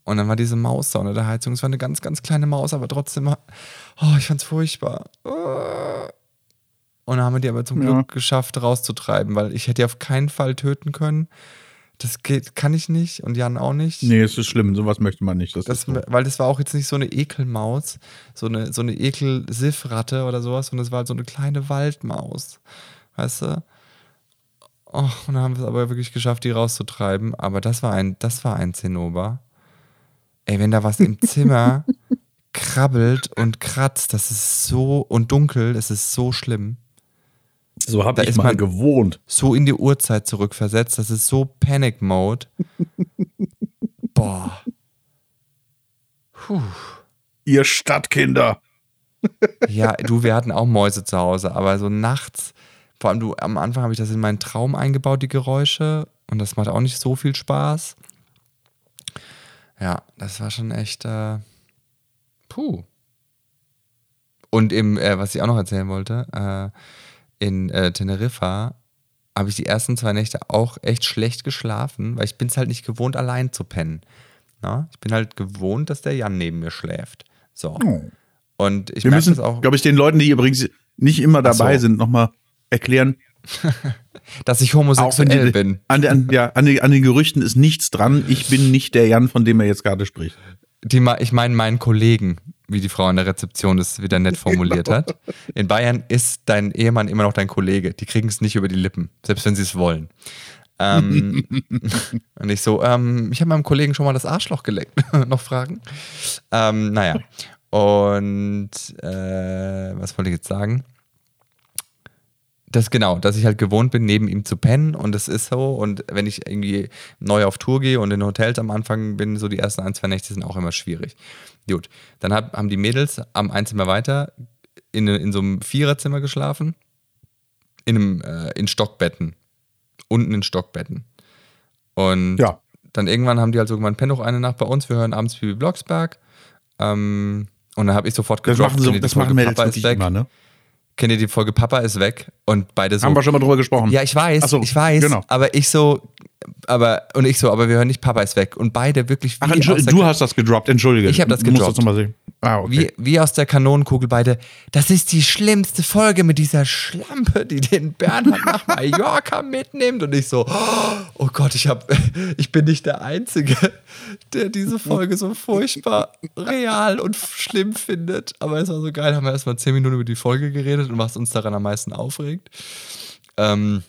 Und dann war diese Maus da unter der Heizung. Es war eine ganz, ganz kleine Maus, aber trotzdem, oh, ich fand's furchtbar. Und dann haben wir die aber zum Ja. Glück geschafft, rauszutreiben, weil ich hätte die auf keinen Fall töten können. Das geht, kann ich nicht und Jan auch nicht. Nee, es ist schlimm. Sowas möchte man nicht. Das, Das, so. Weil das war auch jetzt nicht so eine Ekelmaus, so eine, so eine Ekel-Siffratte oder sowas, sondern es war halt so eine kleine Waldmaus. Weißt du? Oh, und dann haben wir es aber wirklich geschafft, die rauszutreiben. Aber das war ein, das war ein Zinnober. Ey, wenn da was im Zimmer krabbelt und kratzt, das ist so und dunkel, das ist so schlimm. So habe da ich ist mal man- gewohnt. So in die Uhrzeit zurückversetzt, das ist so Panic Mode. Boah. Puh. Ihr Stadtkinder. Ja, du, wir hatten auch Mäuse zu Hause, aber so nachts, vor allem du, am Anfang habe ich das in meinen Traum eingebaut, die Geräusche, und das macht auch nicht so viel Spaß. Ja, das war schon echt, äh, puh. Und im, äh, was ich auch noch erzählen wollte, äh, in äh, Teneriffa habe ich die ersten zwei Nächte auch echt schlecht geschlafen, weil ich bin es halt nicht gewohnt, allein zu pennen. Na? Ich bin halt gewohnt, dass der Jan neben mir schläft. So. Oh. Und ich Wir müssen, glaube ich, den Leuten, die übrigens nicht immer Ach so. dabei sind, nochmal erklären. dass ich homosexuell die, bin. An, an, ja, an, den, an den Gerüchten ist nichts dran. Ich bin nicht der Jan, von dem er jetzt gerade spricht. Die, ich meine meinen Kollegen, wie die Frau in der Rezeption es wieder nett formuliert hat. In Bayern ist dein Ehemann immer noch dein Kollege. Die kriegen es nicht über die Lippen, selbst wenn sie es wollen. Ähm, und ich so, ähm, ich habe meinem Kollegen schon mal das Arschloch geleckt. noch Fragen? Ähm, naja. Und äh, was wollte ich jetzt sagen? Das genau, dass ich halt gewohnt bin, neben ihm zu pennen und das ist so. Und wenn ich irgendwie neu auf Tour gehe und in Hotels am Anfang bin, so die ersten ein, zwei Nächte sind auch immer schwierig. Gut, dann hab, haben die Mädels am ein Zimmer weiter in, in so einem Viererzimmer geschlafen, in, einem, äh, in Stockbetten, unten in Stockbetten. Und Ja. dann irgendwann haben die halt so gemeint, penn doch eine Nacht bei uns, wir hören abends Bibi Blocksberg. Ähm, und dann habe ich sofort Das gedroppt, machen, so, das machen Mädels wirklich weg. immer, ne? Kennt ihr die Folge Papa ist weg? Und beide so. Haben wir schon mal drüber gesprochen. Ja, ich weiß, so, ich weiß. genau. Aber ich so, aber, und ich so, aber wir hören nicht Papa ist weg. Und beide wirklich wie Ach, du hast das gedroppt, entschuldige. Ich hab das Du musst gedroppt. das nochmal sehen. Ah, okay. wie, wie aus der Kanonenkugel beide, das ist die schlimmste Folge mit dieser Schlampe, die den Bernhard nach Mallorca mitnimmt. Und ich so, oh Gott, ich, hab, ich bin nicht der Einzige, der diese Folge so furchtbar real und schlimm findet. Aber es war so geil, haben wir erstmal zehn Minuten über die Folge geredet und was uns daran am meisten aufregt. Ähm,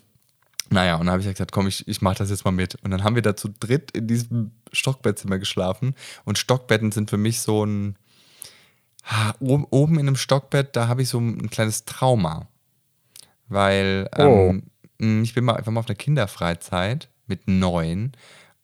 naja, und dann habe ich ja gesagt, komm, ich, ich mache das jetzt mal mit. Und dann haben wir da zu dritt in diesem Stockbettzimmer geschlafen. Und Stockbetten sind für mich so ein. Ha, oben, in einem Stockbett, da habe ich so ein kleines Trauma. Weil ähm, mh, ich bin mal einfach mal auf einer Kinderfreizeit mit neun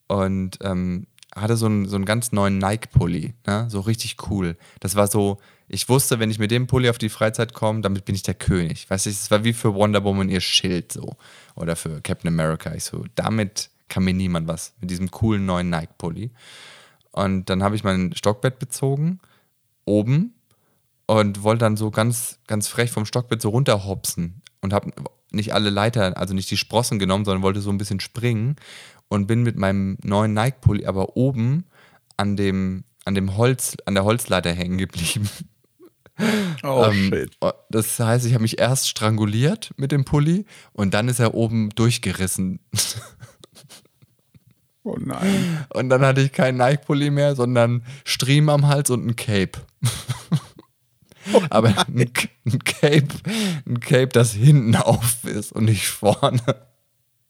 und ähm, hatte so einen, so einen ganz neuen Nike-Pulli, ne? so richtig cool. Das war so, ich wusste, wenn ich mit dem Pulli auf die Freizeit komme, damit bin ich der König. Weißt du, es war wie für Wonder Woman ihr Schild so. Oder für Captain America. Ich so, damit kann mir niemand was. Mit diesem coolen neuen Nike-Pulli. Und dann habe ich mein Stockbett bezogen, oben, und wollte dann so ganz, ganz frech vom Stockbett so runterhopsen. Und habe nicht alle Leiter, also nicht die Sprossen genommen, sondern wollte so ein bisschen springen. Und bin mit meinem neuen Nike-Pulli aber oben an dem, an dem Holz, an der Holzleiter hängen geblieben. Oh, Ähm, shit. Das heißt, ich habe mich erst stranguliert mit dem Pulli und dann ist er oben durchgerissen. Oh nein. Und dann hatte ich keinen Nike-Pulli mehr, sondern Striemen am Hals und ein Cape. Aber ein, ein Cape, ein Cape, das hinten auf ist und nicht vorne.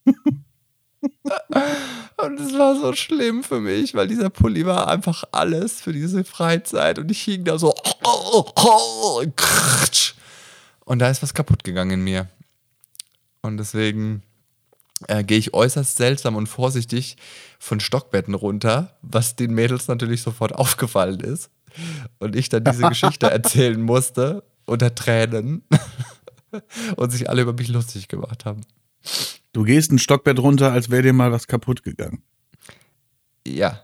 Und es war so schlimm für mich, weil dieser Pulli war einfach alles für diese Freizeit und ich hing da so. Und da ist was kaputt gegangen in mir. Und deswegen äh, gehe ich äußerst seltsam und vorsichtig von Stockbetten runter, was den Mädels natürlich sofort aufgefallen ist. Und ich dann diese Geschichte erzählen musste unter Tränen und sich alle über mich lustig gemacht haben. Du gehst ein Stockbett runter, als wäre dir mal was kaputt gegangen. Ja.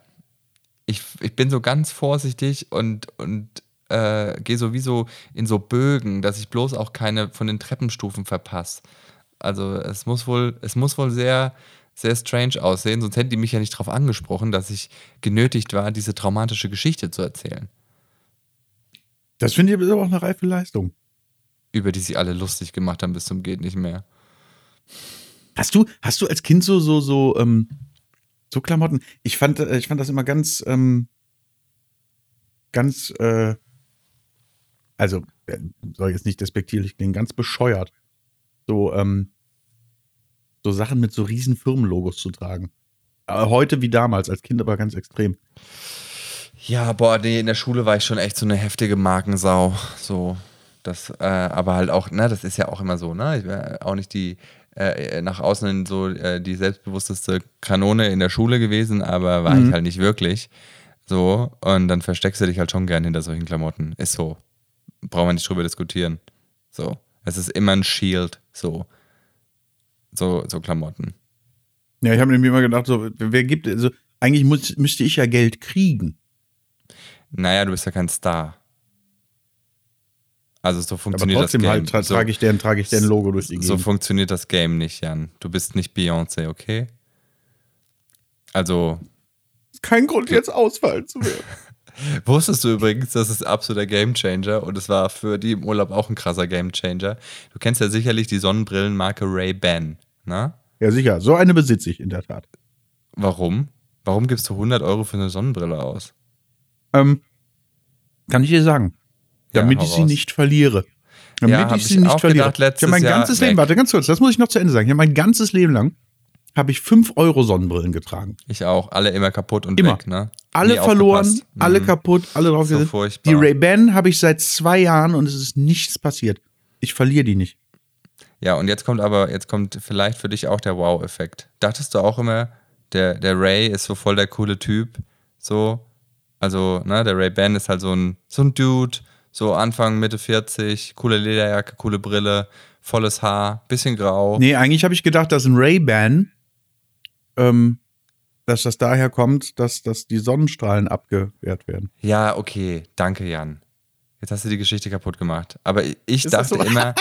Ich, ich bin so ganz vorsichtig und, und äh, gehe sowieso in so Bögen, dass ich bloß auch keine von den Treppenstufen verpasse. Also es muss wohl, es muss wohl sehr, sehr strange aussehen, sonst hätten die mich ja nicht darauf angesprochen, dass ich genötigt war, diese traumatische Geschichte zu erzählen. Das finde ich aber auch eine reife Leistung. Über die sie alle lustig gemacht haben bis zum geht nicht mehr. Hast du, hast du als Kind so, so, so, ähm, so Klamotten? Ich fand, äh, ich fand das immer ganz, ähm, ganz, äh, also, äh, soll jetzt nicht despektierlich klingen, ganz bescheuert. So, ähm, so Sachen mit so riesen Firmenlogos zu tragen. Aber heute wie damals, als Kind aber ganz extrem. Ja, boah, nee, in der Schule war ich schon echt so eine heftige Markensau. So, das, äh, aber halt auch, ne, das ist ja auch immer so, ne? Ich war auch nicht die, äh, nach außen so äh, die selbstbewussteste Kanone in der Schule gewesen, aber war Mhm. ich halt nicht wirklich. So, und dann versteckst du dich halt schon gern hinter solchen Klamotten. Ist so. Brauchen wir nicht drüber diskutieren. So. Es ist immer ein Shield, so. So, so Klamotten. Ja, ich habe nämlich immer gedacht, so, wer gibt, also, eigentlich muss, müsste ich ja Geld kriegen. Naja, du bist ja kein Star. Also so funktioniert das Game. halt tra so, trage ich deren, trage ich deren Logo durch die so Gegend. funktioniert das Game nicht, Jan. Du bist nicht Beyoncé, okay? Also, Kein Grund, jetzt ausfallen zu werden. wusstest du übrigens, das ist absoluter Gamechanger und es war für die im Urlaub auch ein krasser Gamechanger. Du kennst ja sicherlich die Sonnenbrillenmarke Ray-Ban, ne? Ja, sicher. So eine besitze ich in der Tat. Warum? Warum gibst du 100 Euro für eine Sonnenbrille aus? Ähm, kann ich dir sagen. Ja, Damit hau ich sie nicht verliere. Damit Ja, ich ich sie nicht verliere. gedacht, ich habe mein Jahr ganzes weg. Leben, warte ganz kurz, das muss ich noch zu Ende sagen. Ich habe mein ganzes Leben lang habe ich 5 Euro Sonnenbrillen getragen. Ich auch. Alle immer kaputt und Immer. weg, ne? Alle Nie verloren, aufgepasst. alle Mhm. kaputt, alle drauf So furchtbar. Die Ray-Ban habe ich seit zwei Jahren und es ist nichts passiert. Ich verliere die nicht. Ja, und jetzt kommt aber, jetzt kommt vielleicht für dich auch der Wow-Effekt. Dachtest du auch immer, der, der Ray ist so voll der coole Typ, so, also, ne, der Ray-Ban ist halt so ein, so ein Dude, so Anfang, Mitte 40, coole Lederjacke, coole Brille, volles Haar, bisschen grau. Nee, eigentlich habe ich gedacht, dass ein Ray-Ban, ähm, dass das daher kommt, dass, dass die Sonnenstrahlen abgewehrt werden. Ja, okay, danke, Jan. Jetzt hast du die Geschichte kaputt gemacht. Aber ich Ist dachte so? immer,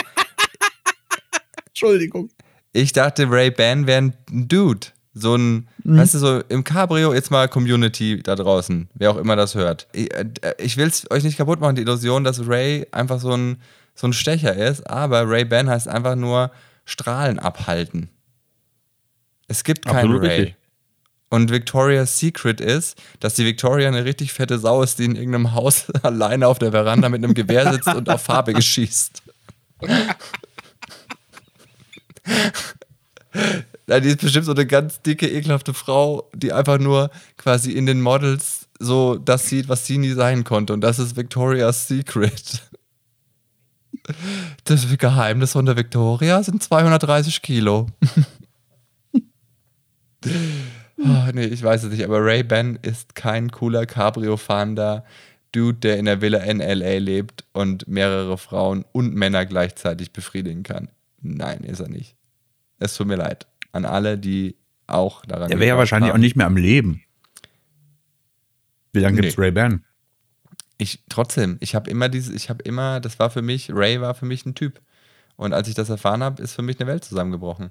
Entschuldigung. ich dachte, Ray-Ban wäre ein Dude. So ein, Mhm. weißt du, so im Cabrio, jetzt mal Community da draußen, wer auch immer das hört. Ich, äh, ich will es euch nicht kaputt machen, die Illusion, dass Ray einfach so ein, so ein Stecher ist, aber Ray-Ban heißt einfach nur Strahlen abhalten. Es gibt keinen Absolut Ray. richtig. Und Victoria's Secret ist, dass die Victoria eine richtig fette Sau ist, die in irgendeinem Haus alleine auf der Veranda mit einem Gewehr sitzt und auf Farbe geschießt. Die ist bestimmt so eine ganz dicke, ekelhafte Frau, die einfach nur quasi in den Models so das sieht, was sie nie sein konnte. Und das ist Victoria's Secret. Das Geheimnis von der Victoria sind 230 Kilo. oh, nee, ich weiß es nicht, aber Ray Ben ist kein cooler Cabrio-fahrender Dude, der in der Villa in LA lebt und mehrere Frauen und Männer gleichzeitig befriedigen kann. Nein, ist er nicht. Es tut mir leid. An alle, die auch daran Der wäre ja wahrscheinlich haben. auch nicht mehr am Leben. Wie lange gibt's Nee. Ray-Ban? Ich trotzdem, ich habe immer dieses, ich habe immer, das war für mich, Ray war für mich ein Typ. Und als ich das erfahren habe, ist für mich eine Welt zusammengebrochen.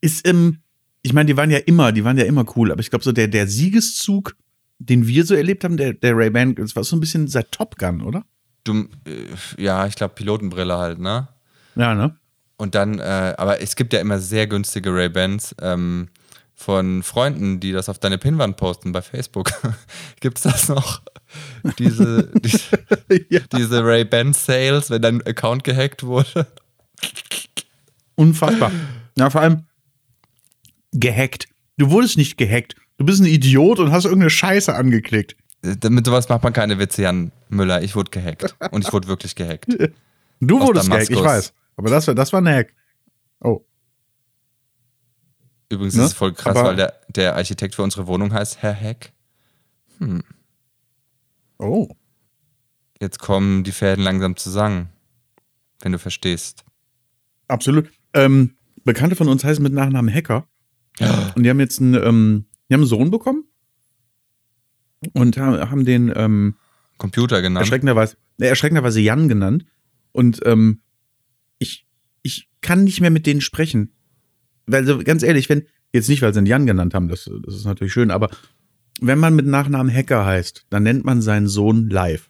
Ist im, ich meine, die waren ja immer, die waren ja immer cool, aber ich glaube so der, der Siegeszug, den wir so erlebt haben, der, der Ray-Ban, das war so ein bisschen seit Top Gun, oder? Du, äh, ja, ich glaube Pilotenbrille halt, ne? Ja, ne? Und dann, äh, aber es gibt ja immer sehr günstige Ray-Bans ähm, von Freunden, die das auf deine Pinwand posten bei Facebook. Gibt's das noch? Diese, diese, ja. diese Ray-Ban Sales, wenn dein Account gehackt wurde. Unfassbar. Ja, vor allem gehackt. Du wurdest nicht gehackt. Du bist ein Idiot und hast irgendeine Scheiße angeklickt. Damit sowas macht man keine Witze, Jan Müller. Ich wurde gehackt. Und ich wurde wirklich gehackt. Du Aus wurdest gehackt, ich Damaskus. weiß. Aber das, war- das war ein Hack. Oh. Übrigens Ne? ist es voll krass, Aber- weil der, der Architekt für unsere Wohnung heißt Herr Heck. Oh. Jetzt kommen die Fäden langsam zusammen. Wenn du verstehst. Absolut. Ähm, Bekannte von uns heißen mit Nachnamen Hacker. Und die haben jetzt einen, ähm, die haben einen Sohn bekommen und ha- haben den ähm, Computer genannt. erschreckenderweise, erschreckenderweise Jan genannt. Und ähm, kann nicht mehr mit denen sprechen. Weil, also, ganz ehrlich, wenn, jetzt nicht, weil sie ihn Jan genannt haben, das, das ist natürlich schön, aber wenn man mit Nachnamen Hacker heißt, dann nennt man seinen Sohn live.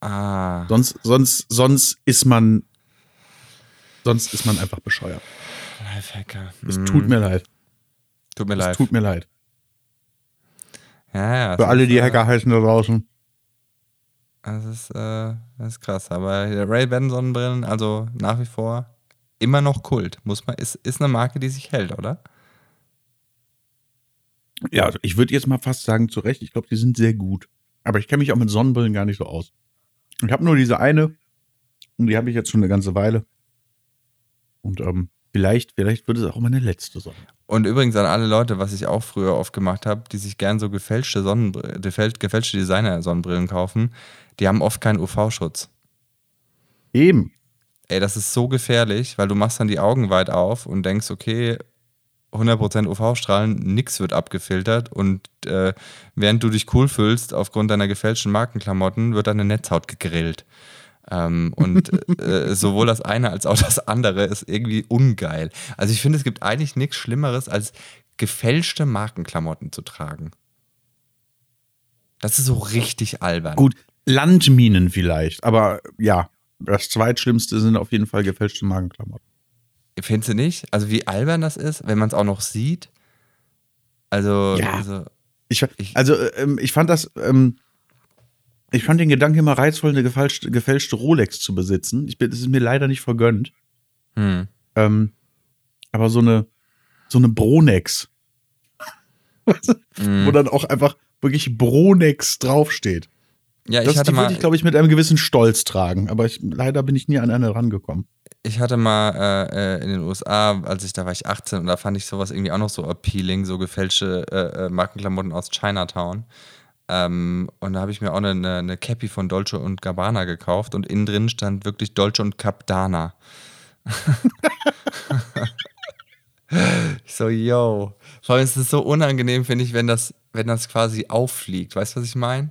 Ah. Sonst, sonst, sonst ist man, sonst ist man einfach bescheuert. Lifehacker. Es Hm, tut mir leid. tut mir Es leid. tut mir leid. ja, ja. Für alle, die Hacker heißen da draußen. Das ist, äh, das ist krass. Aber Ray-Ban Sonnenbrillen, also nach wie vor immer noch Kult. Muss man, ist, ist eine Marke, die sich hält, oder? Ja, also ich würde jetzt mal fast sagen, zu Recht, ich glaube, die sind sehr gut. Aber ich kenne mich auch mit Sonnenbrillen gar nicht so aus. Ich habe nur diese eine und die habe ich jetzt schon eine ganze Weile. Und ähm, vielleicht, vielleicht wird es auch meine letzte sein. Und übrigens an alle Leute, was ich auch früher oft gemacht habe, die sich gern so gefälschte Sonnenbrillen, gefälschte Designer-Sonnenbrillen kaufen, die haben oft keinen UV-Schutz. Eben. Ey, das ist so gefährlich, weil du machst dann die Augen weit auf und denkst, okay, 100% UV-Strahlen, nix wird abgefiltert und äh, während du dich cool fühlst aufgrund deiner gefälschten Markenklamotten, wird deine Netzhaut gegrillt. Ähm, und äh, sowohl das eine als auch das andere ist irgendwie ungeil. Also ich finde, es gibt eigentlich nichts Schlimmeres, als gefälschte Markenklamotten zu tragen. Das ist so richtig albern. Gut, Landminen vielleicht. Aber ja, das zweitschlimmste sind auf jeden Fall gefälschte Magenklamotten. Findest du nicht? Also wie albern das ist, wenn man es auch noch sieht. Also, Ja. also Ich, Ich- also, ähm, ich fand das, ähm, ich fand den Gedanken immer reizvoll, eine gefälschte, gefälschte Rolex zu besitzen. Ich bin, das ist mir leider nicht vergönnt. hm. Ähm, aber so eine, so eine Bronex. Mhm. Wo dann auch einfach wirklich Bronex draufsteht. ja, ich Das hatte die würde mal, ich, glaube ich, mit einem gewissen Stolz tragen. Aber ich, leider bin ich nie an eine rangekommen. ich hatte mal äh, äh, in den USA, als ich da war ich 18 und da fand ich sowas irgendwie auch noch so appealing, so gefälschte äh, äh, Markenklamotten aus Chinatown. Ähm, und da habe ich mir auch eine, eine, Cappy von Dolce und Gabbana gekauft und innen drin stand wirklich Dolce und Gabbana. ich so, yo. Vor allem ist es so unangenehm, finde ich, wenn das, wenn das quasi auffliegt. Weißt du, was ich meine?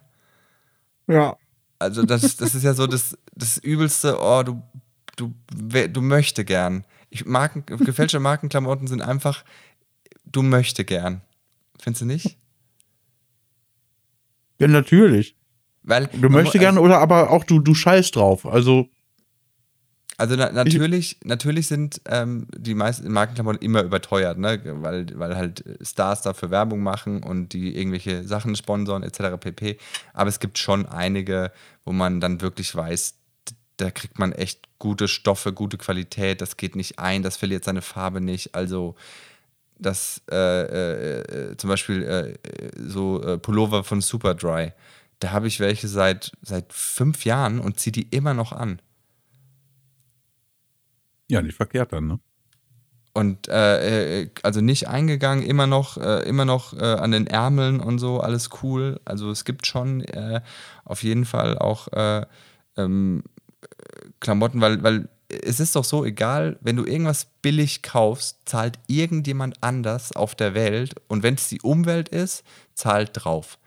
Ja. Also das, ist- das ist ja so das, das übelste, oh, du, du, du möchte gern. Ich, Marken, gefälschte Markenklamotten sind einfach, du möchte gern. Findest du nicht? Ja, natürlich. Weil Du möchtest gerne oder aber auch du, du scheißt drauf. Also, Also na, natürlich, natürlich sind ähm, die meisten Markenklamotten immer überteuert, ne? weil, weil halt Stars dafür Werbung machen und die irgendwelche Sachen sponsoren etc. pp. Aber es gibt schon einige, wo man dann wirklich weiß, da kriegt man echt gute Stoffe, gute Qualität, das geht nicht ein, das verliert seine Farbe nicht. Also das äh, äh, äh, zum Beispiel äh, äh, so äh, Pullover von Superdry, da habe ich welche seit, seit fünf Jahren und ziehe die immer noch an. ja, nicht verkehrt dann, ne? Und also nicht eingegangen, immer noch, immer noch an den Ärmeln und so, alles cool. Also es gibt schon auf jeden Fall auch äh, ähm, äh, Klamotten, weil, weil es ist doch so egal, wenn du irgendwas billig kaufst, zahlt irgendjemand anders auf der Welt und wenn es die Umwelt ist, zahlt drauf.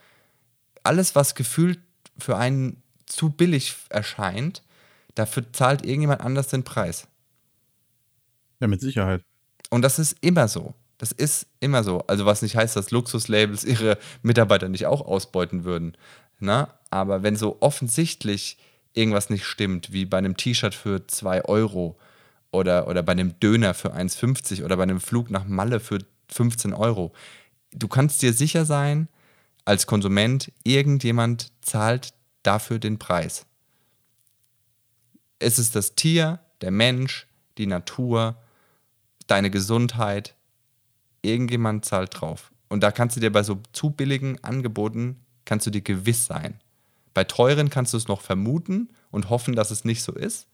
Alles, was gefühlt für einen zu billig erscheint, dafür zahlt irgendjemand anders den Preis. Ja, mit Sicherheit. Und das ist immer so. Das ist immer so. Also was nicht heißt, dass Luxuslabels ihre Mitarbeiter nicht auch ausbeuten würden. Na? Aber wenn so offensichtlich irgendwas nicht stimmt, wie bei einem T-Shirt für 2 Euro oder, oder bei einem Döner für 1,50 oder bei einem Flug nach Malle für 15 Euro, du kannst dir sicher sein, als Konsument, irgendjemand zahlt dafür den Preis. Es ist das Tier, der Mensch, die Natur, deine Gesundheit. Irgendjemand zahlt drauf. Und da kannst du dir bei so zu billigen Angeboten, kannst du dir gewiss sein. Bei teuren kannst du es noch vermuten und hoffen, dass es nicht so ist.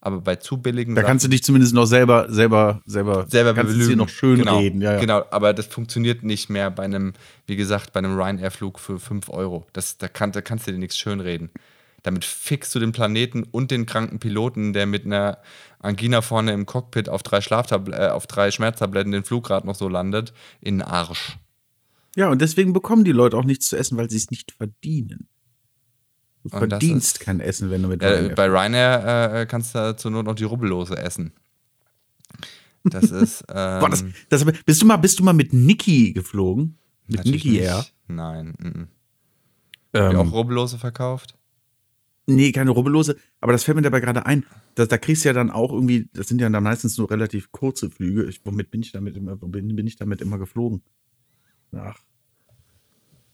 Aber bei zu billigen Da kannst du dich zumindest noch selber, selber, selber, selber kannst es belügen. dir noch schön genau, reden. Ja, ja. Genau, aber das funktioniert nicht mehr bei einem, wie gesagt, bei einem Ryanair-Flug für 5 Euro. Das, da, kann, da kannst du dir nichts schön reden. Damit fixst du den Planeten und den kranken Piloten, der mit einer Angina vorne im Cockpit auf drei, Schlaftabl äh, auf drei Schmerztabletten den Flug gerade noch so landet, in den Arsch. Ja, und deswegen bekommen die Leute auch nichts zu essen, weil sie es nicht verdienen. Du Und verdienst ist- kein Essen, wenn du mit Äh, bei Ryanair äh, kannst du zur Not noch die Rubbellose essen. Das ist. Ähm, Boah, das, das, bist, du mal, bist du mal mit Niki geflogen? Mit Niki. Air? Nein. Habt ihr Ähm, auch Rubbellose verkauft? nee, keine Rubbellose. Aber das fällt mir dabei gerade ein. Da, da kriegst du ja dann auch irgendwie, das sind ja dann meistens nur relativ kurze Flüge. Ich, womit bin ich damit immer, womit bin ich damit immer geflogen? Ach.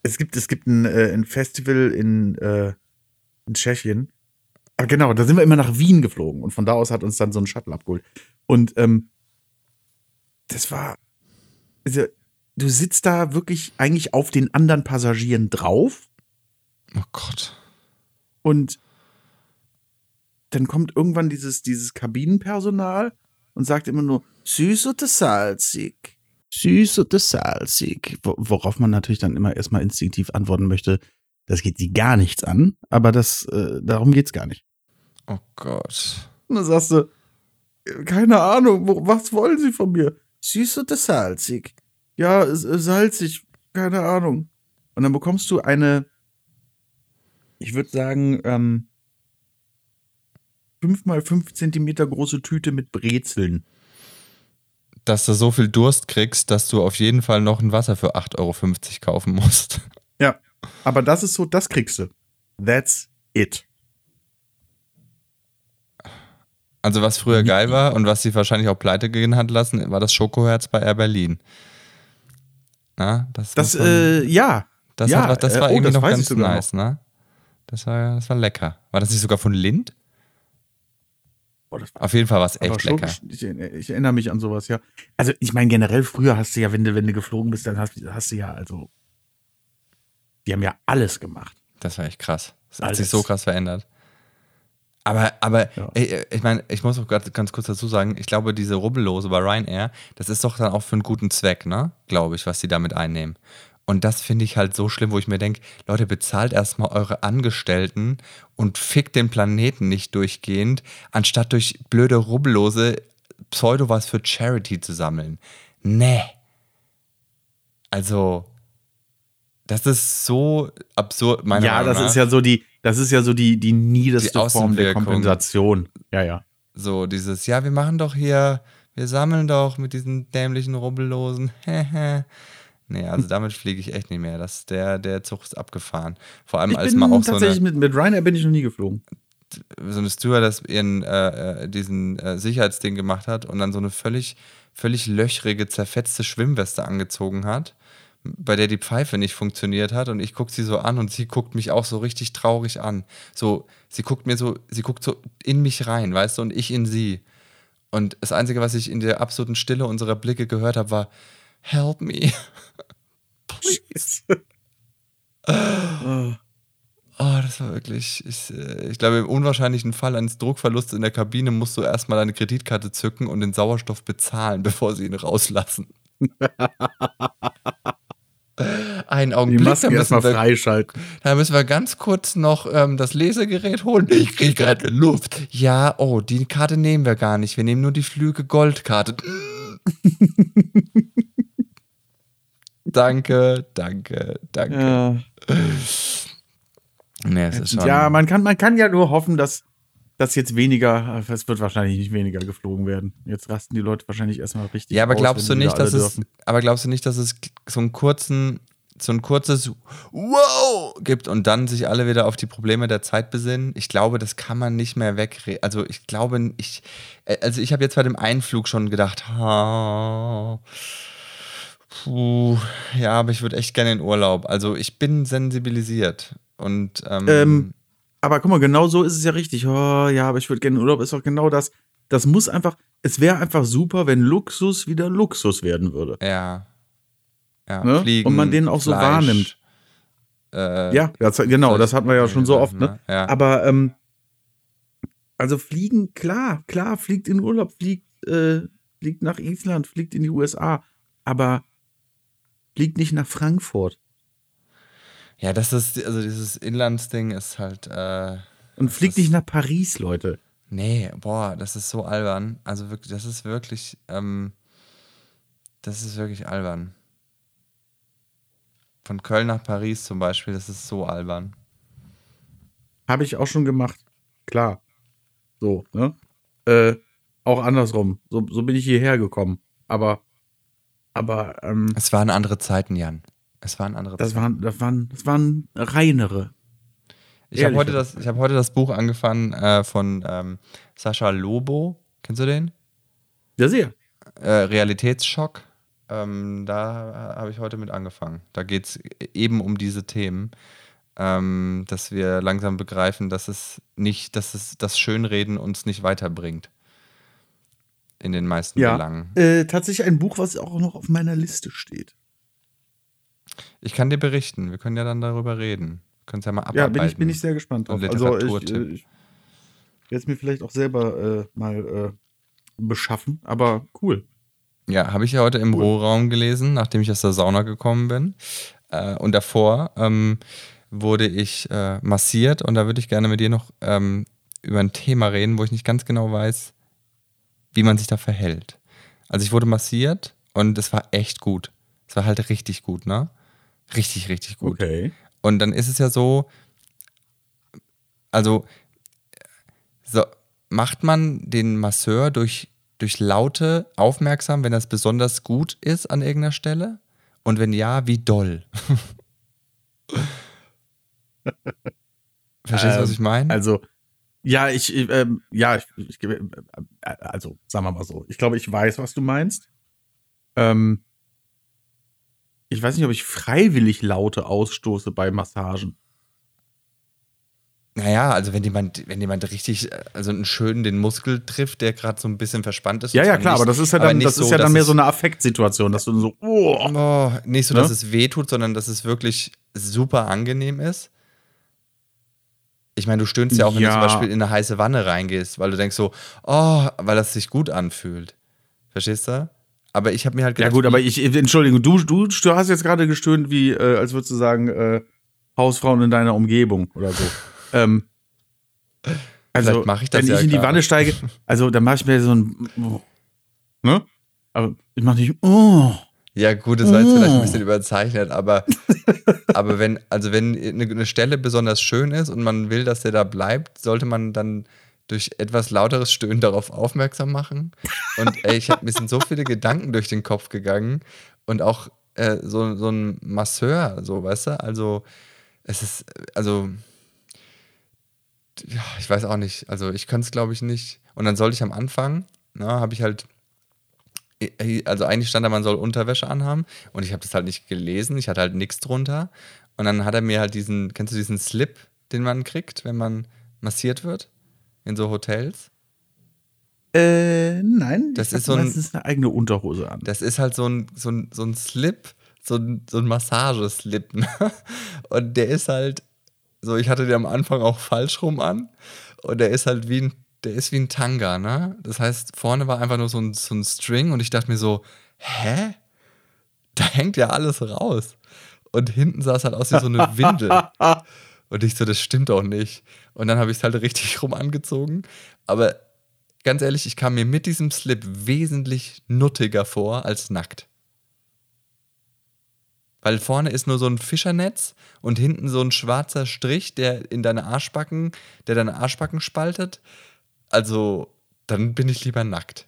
Es gibt, es gibt ein, äh, ein Festival in, äh, in Tschechien. Ah, genau, da sind wir immer nach Wien geflogen und von da aus hat uns dann so ein Shuttle abgeholt. Und ähm, das war, also, du sitzt da wirklich eigentlich auf den anderen Passagieren drauf Oh Gott. und dann kommt irgendwann dieses, dieses Kabinenpersonal und sagt immer nur, süß oder salzig? Süß oder salzig? Wo- Worauf man natürlich dann immer erstmal instinktiv antworten möchte, das geht sie gar nichts an, aber das, äh, darum geht's gar nicht. Oh Gott. Und dann sagst du, keine Ahnung, wo, was wollen sie von mir? Süß oder salzig? Ja, äh, salzig, keine Ahnung. Und dann bekommst du eine, ich würde sagen, ähm, 5 mal 5 Zentimeter große Tüte mit Brezeln. Dass du so viel Durst kriegst, dass du auf jeden Fall noch ein Wasser für 8,50 Euro kaufen musst. Aber das ist so, das kriegst du. That's it. Also was früher geil war und was sie wahrscheinlich auch pleite gehen hat lassen, war das Schokoherz bei Air Berlin. Na, das, Das, man- äh, ja. das, ja, hat, das äh, war oh, irgendwie das noch ganz sogar noch. nice, ne? Das war, das war lecker. War das nicht sogar von Lind? War Auf jeden Fall war es echt lecker. Ich, ich erinnere mich an sowas, ja. Also ich meine, generell früher hast du ja, wenn du, wenn du geflogen bist, dann hast, hast du ja, also, die haben ja alles gemacht. Das war echt krass. Das hat Alles. sich so krass verändert. Aber, aber Ja. ey, ich meine, ich muss auch ganz kurz dazu sagen, ich glaube, diese Rubbellose bei Ryanair, das ist doch dann auch für einen guten Zweck, ne? Glaube ich, was die damit einnehmen. Und das finde ich halt so schlimm, wo ich mir denke, Leute, bezahlt erstmal eure Angestellten und fickt den Planeten nicht durchgehend, anstatt durch blöde Rubbellose Pseudo was für Charity zu sammeln. Nee. Also, das ist so absurd, meiner ja, Meinung das nach. ist ja so die, das ist ja so die, die niedeste Die Form der. Kompensation. Ja, ja. So dieses, ja, wir machen doch hier, wir sammeln doch mit diesen dämlichen Rubbellosen. nee, also damit fliege ich echt nicht mehr. Das, der, der Zug ist abgefahren. Vor allem Ich als bin mal auch so tatsächlich eine, mit, mit Ryanair bin ich noch nie geflogen. so eine Stewardess ihren, äh, äh, diesen äh, Sicherheitsding gemacht hat und dann so eine völlig, völlig löchrige, zerfetzte Schwimmweste angezogen hat, bei der die Pfeife nicht funktioniert hat und ich gucke sie so an und sie guckt mich auch so richtig traurig an. So, sie guckt mir so, sie guckt so in mich rein, weißt du, und ich in sie. Und das Einzige, was ich in der absoluten Stille unserer Blicke gehört habe, war Help me. Please. Oh, das war wirklich. Ich, äh, ich glaube, im unwahrscheinlichen Fall eines Druckverlusts in der Kabine musst du erstmal deine Kreditkarte zücken und den Sauerstoff bezahlen, bevor sie ihn rauslassen. Einen Die Augenblick, da Masken müssen, erstmal wir, freischalten. da müssen wir ganz kurz noch ähm, das Lesegerät holen. Ich kriege gerade Luft. Ja, oh, die Karte nehmen wir gar nicht. Wir nehmen nur die Flüge Goldkarte. danke, danke, danke. Ja. Nee, ja, man kann, man kann ja nur hoffen, dass, dass jetzt weniger, es wird wahrscheinlich nicht weniger geflogen werden. Jetzt rasten die Leute wahrscheinlich erstmal richtig. Ja, aber aus, glaubst du nicht, dass es, dürfen. aber glaubst du nicht, dass es so einen kurzen, so ein kurzes Wow gibt und dann sich alle wieder auf die Probleme der Zeit besinnen? Ich glaube, das kann man nicht mehr wegre. Also ich glaube, ich, äh, also ich habe jetzt bei dem Einflug schon gedacht, ha, puh, ja, aber ich würde echt gerne in Urlaub. Also ich bin sensibilisiert und ähm, Ähm, Aber guck mal, genau so ist es ja richtig. Oh, ja, aber ich würde gerne in Urlaub, ist doch genau das. Das muss einfach, es wäre einfach super, wenn Luxus wieder Luxus werden würde. ja, ja, Ne? fliegen, Und man den auch so Fleisch, wahrnimmt. Äh, Ja, das, genau, das hatten wir ja schon so oft, ne? Ja. Aber, ähm, also fliegen, klar, klar, fliegt in Urlaub, fliegt, äh, fliegt nach Island, fliegt in die USA, aber fliegt nicht nach Frankfurt. Ja, das ist, also dieses Inlandsding ist halt, äh, Und fliegt nicht nach Paris, Leute. Nee, boah, das ist so albern. Also wirklich, das ist wirklich, ähm, das ist wirklich albern. Von Köln nach Paris zum Beispiel, das ist so albern. Habe ich auch schon gemacht. Klar. So, ne? Äh, auch andersrum. So, so bin ich hierher gekommen. Aber, aber, ähm, Es waren andere Zeiten, Jan. Es waren andere das Zeiten. waren, das waren, das waren reinere. Ich habe heute, das- ich hab heute das Buch angefangen äh, von ähm, Sascha Lobo. Kennst du den? Ja, sehr. Äh, Realitätsschock. Ähm, da habe ich heute mit angefangen. Da geht es eben um diese Themen, ähm, dass wir langsam begreifen, dass es nicht, dass es das Schönreden uns nicht weiterbringt. In den meisten Ja. Belangen. Äh, tatsächlich ein Buch, was auch noch auf meiner Liste steht. Ich kann dir berichten. Wir können ja dann darüber reden. Können es ja mal Ja, abarbeiten. bin ich, bin ich sehr gespannt drauf. Also ich, Literaturtipp. äh, ich werde es mir vielleicht auch selber äh, mal äh, beschaffen, aber cool. Ja, habe ich ja heute im Cool. Rohraum gelesen, nachdem ich aus der Sauna gekommen bin. Äh, und davor ähm, wurde ich äh, massiert und da würde ich gerne mit dir noch ähm, über ein Thema reden, wo ich nicht ganz genau weiß, wie man sich da verhält. Also ich wurde massiert und es war echt gut. Es war halt richtig gut, ne? Richtig, richtig gut. Okay. Und dann ist es ja so, also so, macht man den Masseur durch, durch Laute aufmerksam, wenn das besonders gut ist an irgendeiner Stelle? Und wenn ja, wie doll? Verstehst du, was Ähm, ich meine? Also, ja, ich, äh, ähm, ja, ich, ich gebe, äh, also, sagen wir mal so. Ich glaube, ich weiß, was du meinst. Ähm, ich weiß nicht, ob ich freiwillig Laute ausstoße bei Massagen. naja, also wenn jemand, wenn jemand richtig, also einen schönen den Muskel trifft, der gerade so ein bisschen verspannt ist. Ja, ja, klar, nicht- aber das ist ja dann, das ist so, ja dann mehr so eine Affektsituation, dass du so, oh, Oh, nicht so, Ne? dass es weh tut, sondern dass es wirklich super angenehm ist. Ich meine, du stöhnst ja auch, wenn du Ja. zum Beispiel in eine heiße Wanne reingehst, weil du denkst so, oh, weil das sich gut anfühlt. Verstehst du? Aber ich habe mir halt Ja gedacht, gut, aber ich, Entschuldigung, du, du, du hast jetzt gerade gestöhnt, wie, äh, als würdest du sagen, äh, Hausfrauen in deiner Umgebung oder so. ähm, also, ich das wenn ja ich in die. Wanne steige, also dann mache ich mir so ein, oh, ne? Aber ich mache nicht, oh. Ja, gut, das war jetzt vielleicht ein Oh. bisschen überzeichnet, aber, aber wenn, also wenn eine, eine Stelle besonders schön ist und man will, dass der da bleibt, sollte man dann durch etwas lauteres Stöhnen darauf aufmerksam machen. Und ey, ich habe mir sind so viele Gedanken durch den Kopf gegangen und auch äh, so, so ein Masseur, so, weißt du? Also, es ist, also, ja, ich weiß auch nicht. Also, ich könnte es, glaube ich, nicht. Und dann sollte ich am Anfang, na, habe ich halt also eigentlich stand da, man soll Unterwäsche anhaben und ich habe das halt nicht gelesen, ich hatte halt nichts drunter und dann hat er mir halt diesen, kennst du diesen Slip, den man kriegt, wenn man massiert wird in so Hotels? Äh, nein. Das ist so ein- meistens eine eigene Unterhose an. Das ist halt so ein, so ein, so ein Slip, so ein, so ein Massageslip. Ne? Und der ist halt, so ich hatte den am Anfang auch falsch rum an und der ist halt wie ein, der ist wie ein Tanga, ne? Das heißt, vorne war einfach nur so ein, so ein String und ich dachte mir so, hä? Da hängt ja alles raus. Und hinten sah es halt aus wie so eine Windel. Und ich so, das stimmt doch nicht. Und dann habe ich es halt richtig rum angezogen. Aber ganz ehrlich, ich kam mir mit diesem Slip wesentlich nuttiger vor als nackt. Weil vorne ist nur so ein Fischernetz und hinten so ein schwarzer Strich, der in deine Arschbacken, der deine Arschbacken spaltet. Also, dann bin ich lieber nackt.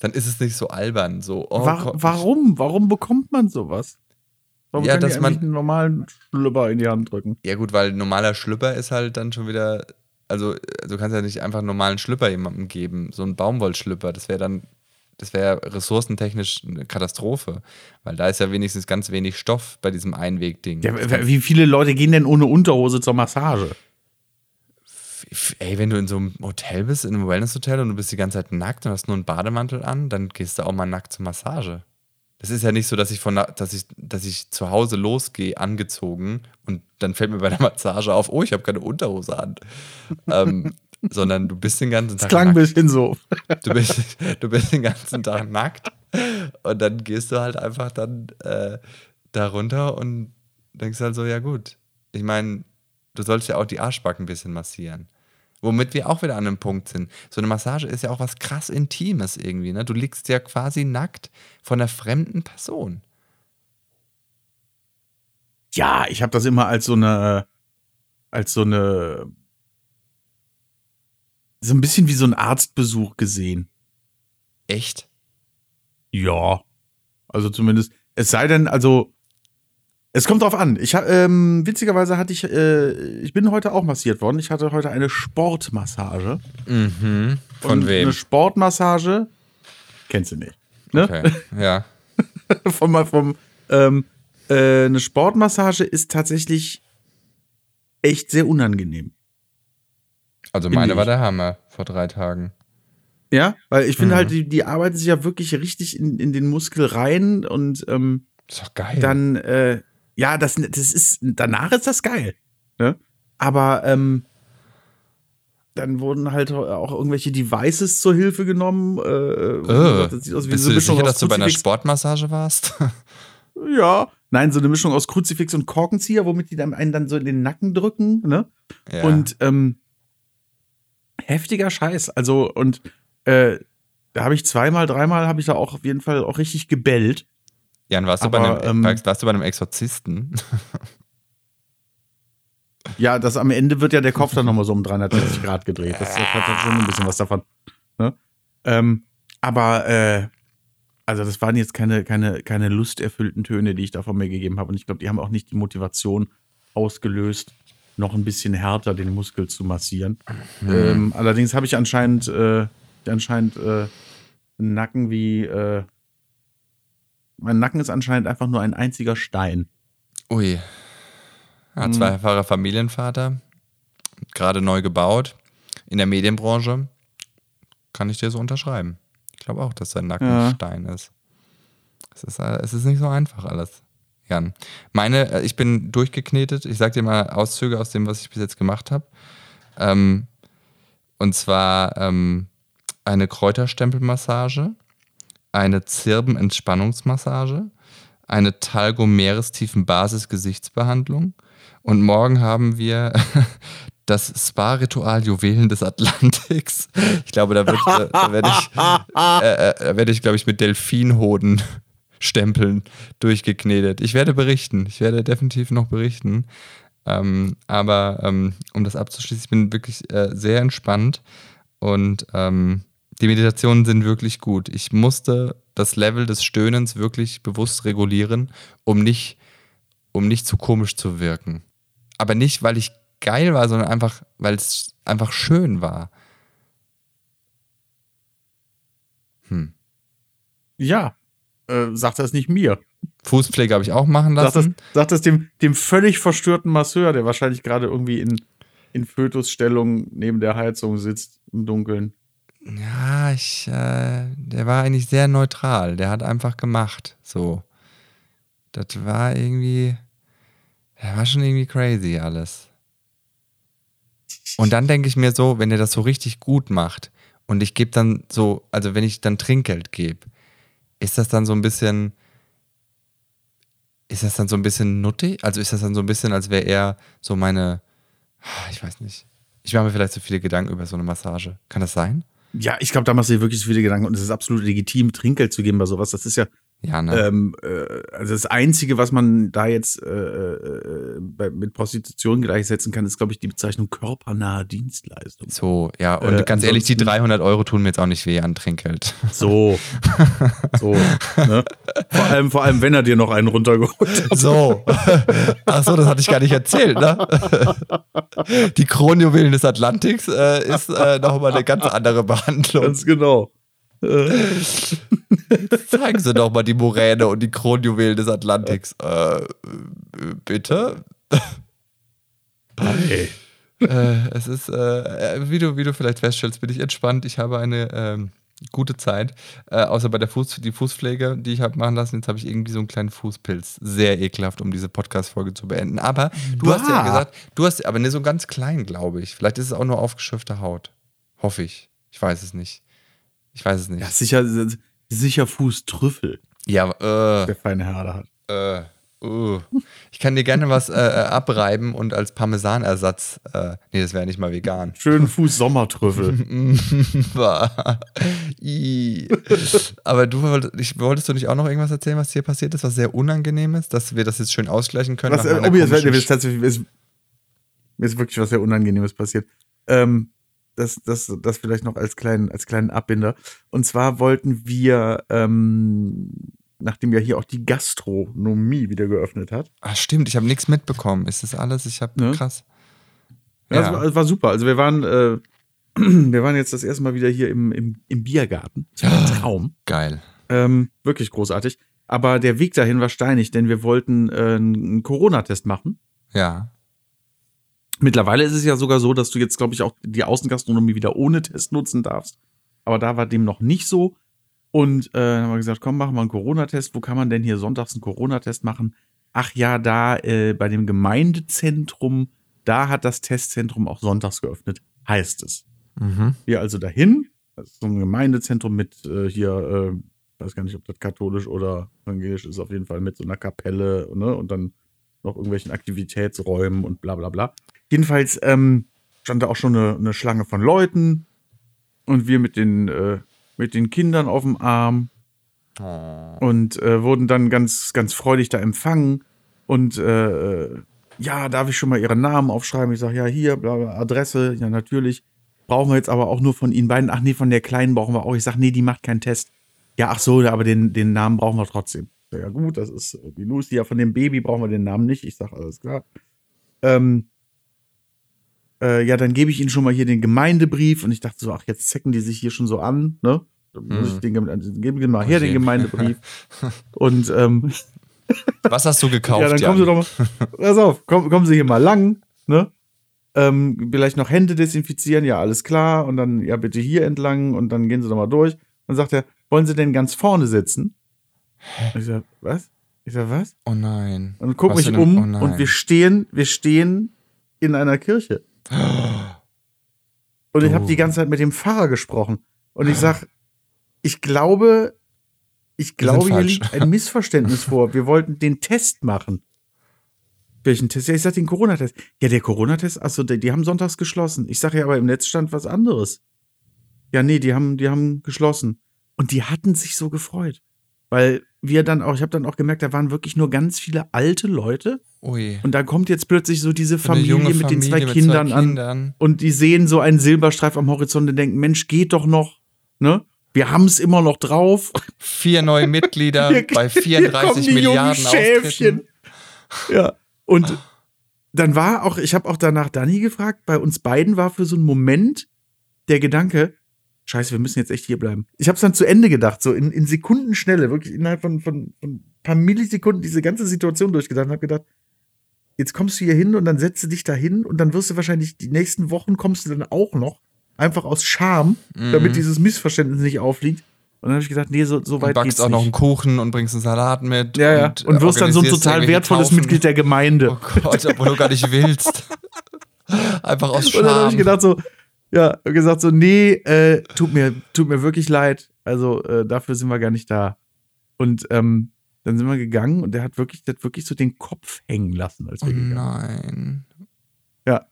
Dann ist es nicht so albern. So, oh, Wa Gott, warum? Warum bekommt man sowas? Warum Ja, dass man- einen normalen Schlüpper in die Hand drücken? Ja, gut, weil normaler Schlüpper ist halt dann schon wieder. Also, du kannst ja nicht einfach einen normalen Schlüpper jemandem geben. So einen Baumwollschlüpper, das wäre dann. Das wäre ressourcentechnisch eine Katastrophe. Weil da ist ja wenigstens ganz wenig Stoff bei diesem Einwegding. Ja, wie viele Leute gehen denn ohne Unterhose zur Massage? Ey, wenn du in so einem Hotel bist, in einem Wellness-Hotel und du bist die ganze Zeit nackt und hast nur einen Bademantel an, dann gehst du auch mal nackt zur Massage. Das ist ja nicht so, dass ich von, dass ich, dass ich zu Hause losgehe, angezogen und dann fällt mir bei der Massage auf, oh, ich habe keine Unterhose an. ähm, sondern du bist den ganzen Das Tag klang ein bisschen so. Du bist, du bist den ganzen Tag nackt und dann gehst du halt einfach dann äh, da runter und denkst halt so, ja gut. Ich meine, du sollst ja auch die Arschbacken ein bisschen massieren. Womit wir auch wieder an einem Punkt sind. So eine Massage ist ja auch was krass Intimes irgendwie. Ne? Du liegst ja quasi nackt von einer fremden Person. Ja, ich habe das immer als so eine, als so eine, so ein bisschen wie so ein Arztbesuch gesehen. Echt? Ja. Also zumindest, es sei denn, also, es kommt drauf an. Ich ähm, witzigerweise hatte ich, äh, ich bin heute auch massiert worden. Ich hatte heute eine Sportmassage. Mhm. Von Und wem? Eine Sportmassage kennst du nicht. Ne? Okay, ja. vom, vom, ähm, äh, eine Sportmassage ist tatsächlich echt sehr unangenehm. Also Finde meine ich. war der Hammer vor drei Tagen. Ja, weil ich finde Mhm. halt, die, die arbeiten sich ja wirklich richtig in, in den Muskel rein und ähm, Ist doch geil. dann, äh, ja, das, das ist, danach ist das geil. Ne? Aber ähm, dann wurden halt auch irgendwelche Devices zur Hilfe genommen. Äh, Äh, das sieht aus wie Bist so du eine Mischung sicher, aus dass du bei einer Sportmassage warst? Ja, nein, so eine Mischung aus Kruzifix und Korkenzieher, womit die dann einen dann so in den Nacken drücken, ne? ja. Und ähm, heftiger Scheiß. Also, und äh, da habe ich zweimal, dreimal habe ich da auch auf jeden Fall auch richtig gebellt. Jan, warst du, bei aber, einem, ähm, warst du bei einem Exorzisten? Ja, das am Ende wird ja der Kopf dann nochmal so um 360 Grad gedreht. Das, hat schon ein bisschen was davon. Ne? Ähm, aber äh, also das waren jetzt keine, keine, keine lusterfüllten Töne, die ich da von mir gegeben habe. Und ich glaube, die haben auch nicht die Motivation ausgelöst, noch ein bisschen härter den Muskel zu massieren. Ähm, allerdings habe ich anscheinend, äh, anscheinend äh, einen Nacken wie äh, mein Nacken ist anscheinend einfach nur ein einziger Stein. Ui. Ja, zweifacher Familienvater, gerade neu gebaut, in der Medienbranche. Kann ich dir so unterschreiben. Ich glaube auch, dass sein Nacken Ja. Stein ist. Es ist, äh, es ist nicht so einfach alles. Jan. Meine, äh, ich bin durchgeknetet. Ich sag dir mal Auszüge aus dem, was ich bis jetzt gemacht habe. Ähm, und zwar ähm, eine Kräuterstempelmassage, eine Zirbenentspannungsmassage, eine Talgo-Meerestiefen-Basis-Gesichtsbehandlung und morgen haben wir das Spa-Ritual Juwelen des Atlantiks. Ich glaube, da, wird, äh, da werde ich, äh, äh, da werde ich, glaube ich, mit Delfinhoden Stempeln durchgeknetet. Ich werde berichten. Ich werde definitiv noch berichten. Ähm, aber ähm, um das abzuschließen, ich bin wirklich äh, sehr entspannt und ähm, die Meditationen sind wirklich gut. Ich musste das Level des Stöhnens wirklich bewusst regulieren, um nicht, um nicht zu komisch zu wirken. Aber nicht, weil ich geil war, sondern einfach, weil es einfach schön war. Ja, äh, sagt das nicht mir. Fußpflege habe ich auch machen Sagt das, lassen. sagt das dem, dem völlig verstörten Masseur, der wahrscheinlich gerade irgendwie in, in Fötusstellung neben der Heizung sitzt im Dunkeln. Ja, ich, äh, der war eigentlich sehr neutral. Der hat einfach gemacht. So. Das war irgendwie, der war schon irgendwie crazy alles. Und dann denke ich mir so, wenn der das so richtig gut macht und ich gebe dann so, also wenn ich dann Trinkgeld gebe, ist das dann so ein bisschen, ist das dann so ein bisschen nuttig? Also ist das dann so ein bisschen, als wäre er so meine, ich weiß nicht. Ich mache mir vielleicht zu viele Gedanken über so eine Massage. Kann das sein? Ja, ich glaube, da machst du dir wirklich so viele Gedanken und es ist absolut legitim, Trinkgeld zu geben bei sowas. Das ist ja, Ja, ne? ähm, äh, also das Einzige, was man da jetzt äh, äh, bei, mit Prostitution gleichsetzen kann, ist, glaube ich, die Bezeichnung körpernahe Dienstleistung. So, ja, und Äh, ganz ehrlich, die ansonsten- 300 Euro tun mir jetzt auch nicht weh an Trinkgeld. So. so. Ne? Vor, allem, vor allem, wenn er dir noch einen runtergeholt hat. So. Ach so, das hatte ich gar nicht erzählt, ne? Die Kronjuwelen des Atlantiks äh, ist äh, nochmal eine ganz andere Behandlung. Ganz genau. Zeigen Sie doch mal die Moräne und die Kronjuwelen des Atlantiks. Äh, äh, bitte? Hey. äh, es ist, äh, wie, du, wie du vielleicht feststellst, bin ich entspannt. Ich habe eine ähm, gute Zeit. Äh, außer bei der Fuß, die Fußpflege, die ich habe machen lassen. Jetzt habe ich irgendwie so einen kleinen Fußpilz. Sehr ekelhaft, um diese Podcast-Folge zu beenden. Aber du hast ja Bah. gesagt, du hast, aber ne, so ganz klein, glaube ich. Vielleicht ist es auch nur aufgeschürfte Haut. Hoffe ich. Ich weiß es nicht. Ich weiß es nicht. Ja, sicher, sicher Fußtrüffel, Ja, äh, der feine Herr da hat. äh, Uh, ich kann dir gerne was äh, äh abreiben und als Parmesanersatz. Äh, nee, das wäre nicht mal vegan. Schönen Fuß Sommertrüffel. Aber du wolltest, wolltest du nicht auch noch irgendwas erzählen, was hier passiert ist, was sehr unangenehm ist, dass wir das jetzt schön ausgleichen können? Was, oh, mir, ist, mir, ist tatsächlich, mir, ist, mir ist wirklich was sehr Unangenehmes passiert. Ähm, das, das, das vielleicht noch als kleinen, als kleinen Abbinder. Und zwar wollten wir ähm, nachdem ja hier auch die Gastronomie wieder geöffnet hat. Ach stimmt, ich habe nichts mitbekommen. Ist das alles? Ich habe ne? krass. Ja, ja. Es, war, es, war, super. Also wir waren, äh, wir waren jetzt das erste Mal wieder hier im, im, im Biergarten. Das war ein Traum. Geil. Ähm, wirklich großartig. Aber der Weg dahin war steinig, denn wir wollten äh, einen Corona-Test machen. Ja. Mittlerweile ist es ja sogar so, dass du jetzt, glaube ich, auch die Außengastronomie wieder ohne Test nutzen darfst. Aber da war dem noch nicht so. Und äh, haben wir gesagt, komm, machen wir einen Corona-Test. Wo kann man denn hier sonntags einen Corona-Test machen? Ach ja, da äh, bei dem Gemeindezentrum, da hat das Testzentrum auch sonntags geöffnet, heißt es. Mhm. Wir also dahin, das ist so ein Gemeindezentrum mit äh, hier, äh, weiß gar nicht, ob das katholisch oder evangelisch ist, auf jeden Fall mit so einer Kapelle ne? und dann noch irgendwelchen Aktivitätsräumen und bla bla bla. Jedenfalls ähm, stand da auch schon eine, eine Schlange von Leuten und wir mit den äh, mit den Kindern auf dem Arm oh. und äh, wurden dann ganz, ganz freudig da empfangen. Und äh, ja, darf ich schon mal ihren Namen aufschreiben? Ich sage, ja, hier, bla, bla, Adresse, ja, natürlich. Brauchen wir jetzt aber auch nur von Ihnen beiden. Ach nee, von der Kleinen brauchen wir auch. Ich sage, nee, die macht keinen Test. Ja, ach so, aber den, den Namen brauchen wir trotzdem. Ja, gut, das ist die Lucy. Ja, von dem Baby brauchen wir den Namen nicht. Ich sage, alles klar. Ähm, äh, ja, dann gebe ich ihnen schon mal hier den Gemeindebrief und ich dachte so, ach, jetzt zecken die sich hier schon so an, ne? Dann muss ich mhm. den, also, geben wir mal her den Gemeindebrief. und ähm, was hast du gekauft? ja, dann kommen Sie doch mal, pass auf, komm, kommen Sie hier mal lang, ne? Ähm, vielleicht noch Hände desinfizieren, ja, alles klar. Und dann, ja, bitte hier entlang und dann gehen Sie doch mal durch. Dann sagt er, wollen Sie denn ganz vorne sitzen? Hä? Ich sag, was? Ich sag, was? Oh nein. Und guck was mich um oh und wir stehen, wir stehen in einer Kirche. Und ich habe die ganze Zeit mit dem Pfarrer gesprochen. Und ich sag, ich glaube, ich glaube, hier liegt ein Missverständnis vor. Wir wollten den Test machen. Welchen Test? Ja, ich sag den Corona-Test. Ja, der Corona-Test, achso, die, die, haben sonntags geschlossen. Ich sage ja aber im Netz stand was anderes. Ja, nee, die haben, die haben geschlossen. Und die hatten sich so gefreut. Weil wir dann auch, ich habe dann auch gemerkt, da waren wirklich nur ganz viele alte Leute. Ui. Und da kommt jetzt plötzlich so diese Familie, mit Familie den zwei, mit Kindern, zwei Kindern, an. Und die sehen so einen Silberstreif am Horizont und denken, Mensch, geht doch noch. Ne? Wir haben es immer noch drauf. Vier neue Mitglieder hier, bei 34 Milliarden Schäfchen. Ja. Und dann war auch, ich habe auch danach Dani gefragt, bei uns beiden war für so einen Moment der Gedanke, Scheiße, wir müssen jetzt echt hier bleiben. Ich habe es dann zu Ende gedacht, so in, in Sekundenschnelle, wirklich innerhalb von, von, von ein paar Millisekunden diese ganze Situation durchgedacht und habe gedacht, jetzt kommst du hier hin und dann setzt du dich da hin und dann wirst du wahrscheinlich die nächsten Wochen kommst du dann auch noch, einfach aus Scham, mhm. damit dieses Missverständnis nicht aufliegt. Und dann habe ich gesagt, nee, so, so weit du backst auch noch einen Kuchen und bringst einen Salat mit. Ja, ja. Und, und wirst dann so ein total wertvolles Taufen. Mitglied der Gemeinde. Oh Gott, obwohl du gar nicht willst. Einfach aus Scham. Und dann habe ich gedacht so, ja, gesagt so, nee, äh, tut mir, tut mir wirklich leid. Also äh, dafür sind wir gar nicht da. Und ähm, dann sind wir gegangen und der hat wirklich, der hat wirklich so den Kopf hängen lassen, als wir oh gegangen Nein. Ja.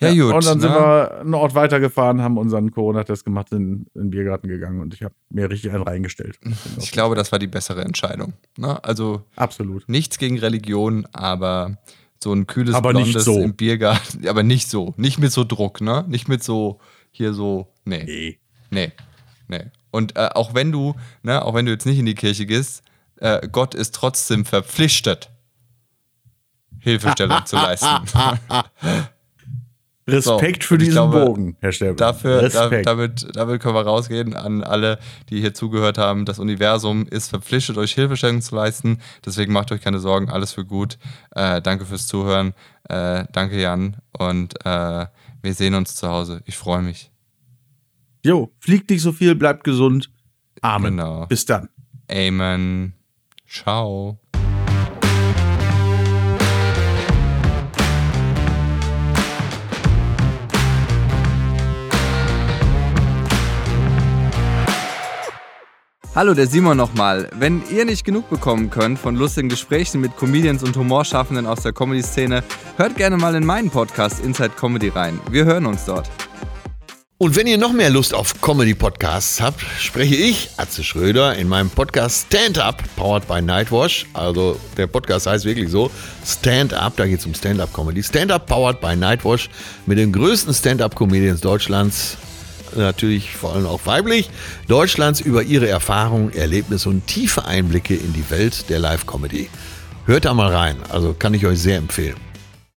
Ja, ja, gut. Und dann ne? sind wir einen Ort weitergefahren, haben unseren Corona-Test gemacht, sind in den Biergarten gegangen und ich habe mir richtig einen reingestellt. Ich glaube, das war die bessere Entscheidung. Ne? Also absolut. Nichts gegen Religion, aber so ein kühles aber Blondes so. im Biergarten. Aber nicht so. Nicht mit so Druck, ne? Nicht mit so, hier so, nee. Nee. Nee. Nee. Und äh, auch wenn du, ne, auch wenn du jetzt nicht in die Kirche gehst, äh, Gott ist trotzdem verpflichtet, Hilfestellung zu leisten. Respekt so, für diesen glaube, Bogen, Herr Sterbe. Dafür, da, damit, damit können wir rausgehen an alle, die hier zugehört haben. Das Universum ist verpflichtet, euch Hilfestellung zu leisten. Deswegen macht euch keine Sorgen, alles für gut. Äh, danke fürs Zuhören. Äh, danke, Jan. Und äh, wir sehen uns zu Hause. Ich freue mich. Jo, fliegt nicht so viel, bleibt gesund. Amen. Genau. Bis dann. Amen. Ciao. Hallo, der Simon nochmal. Wenn ihr nicht genug bekommen könnt von lustigen Gesprächen mit Comedians und Humorschaffenden aus der Comedy-Szene, hört gerne mal in meinen Podcast Inside Comedy rein. Wir hören uns dort. Und wenn ihr noch mehr Lust auf Comedy-Podcasts habt, spreche ich, Atze Schröder, in meinem Podcast Stand Up, powered by Nightwash. Also der Podcast heißt wirklich so, Stand Up, da geht es um Stand-Up-Comedy. Stand Up, powered by Nightwash, mit den größten Stand-Up-Comedians Deutschlands natürlich vor allem auch weiblich, Deutschlands über ihre Erfahrungen, Erlebnisse und tiefe Einblicke in die Welt der Live-Comedy. Hört da mal rein, also kann ich euch sehr empfehlen.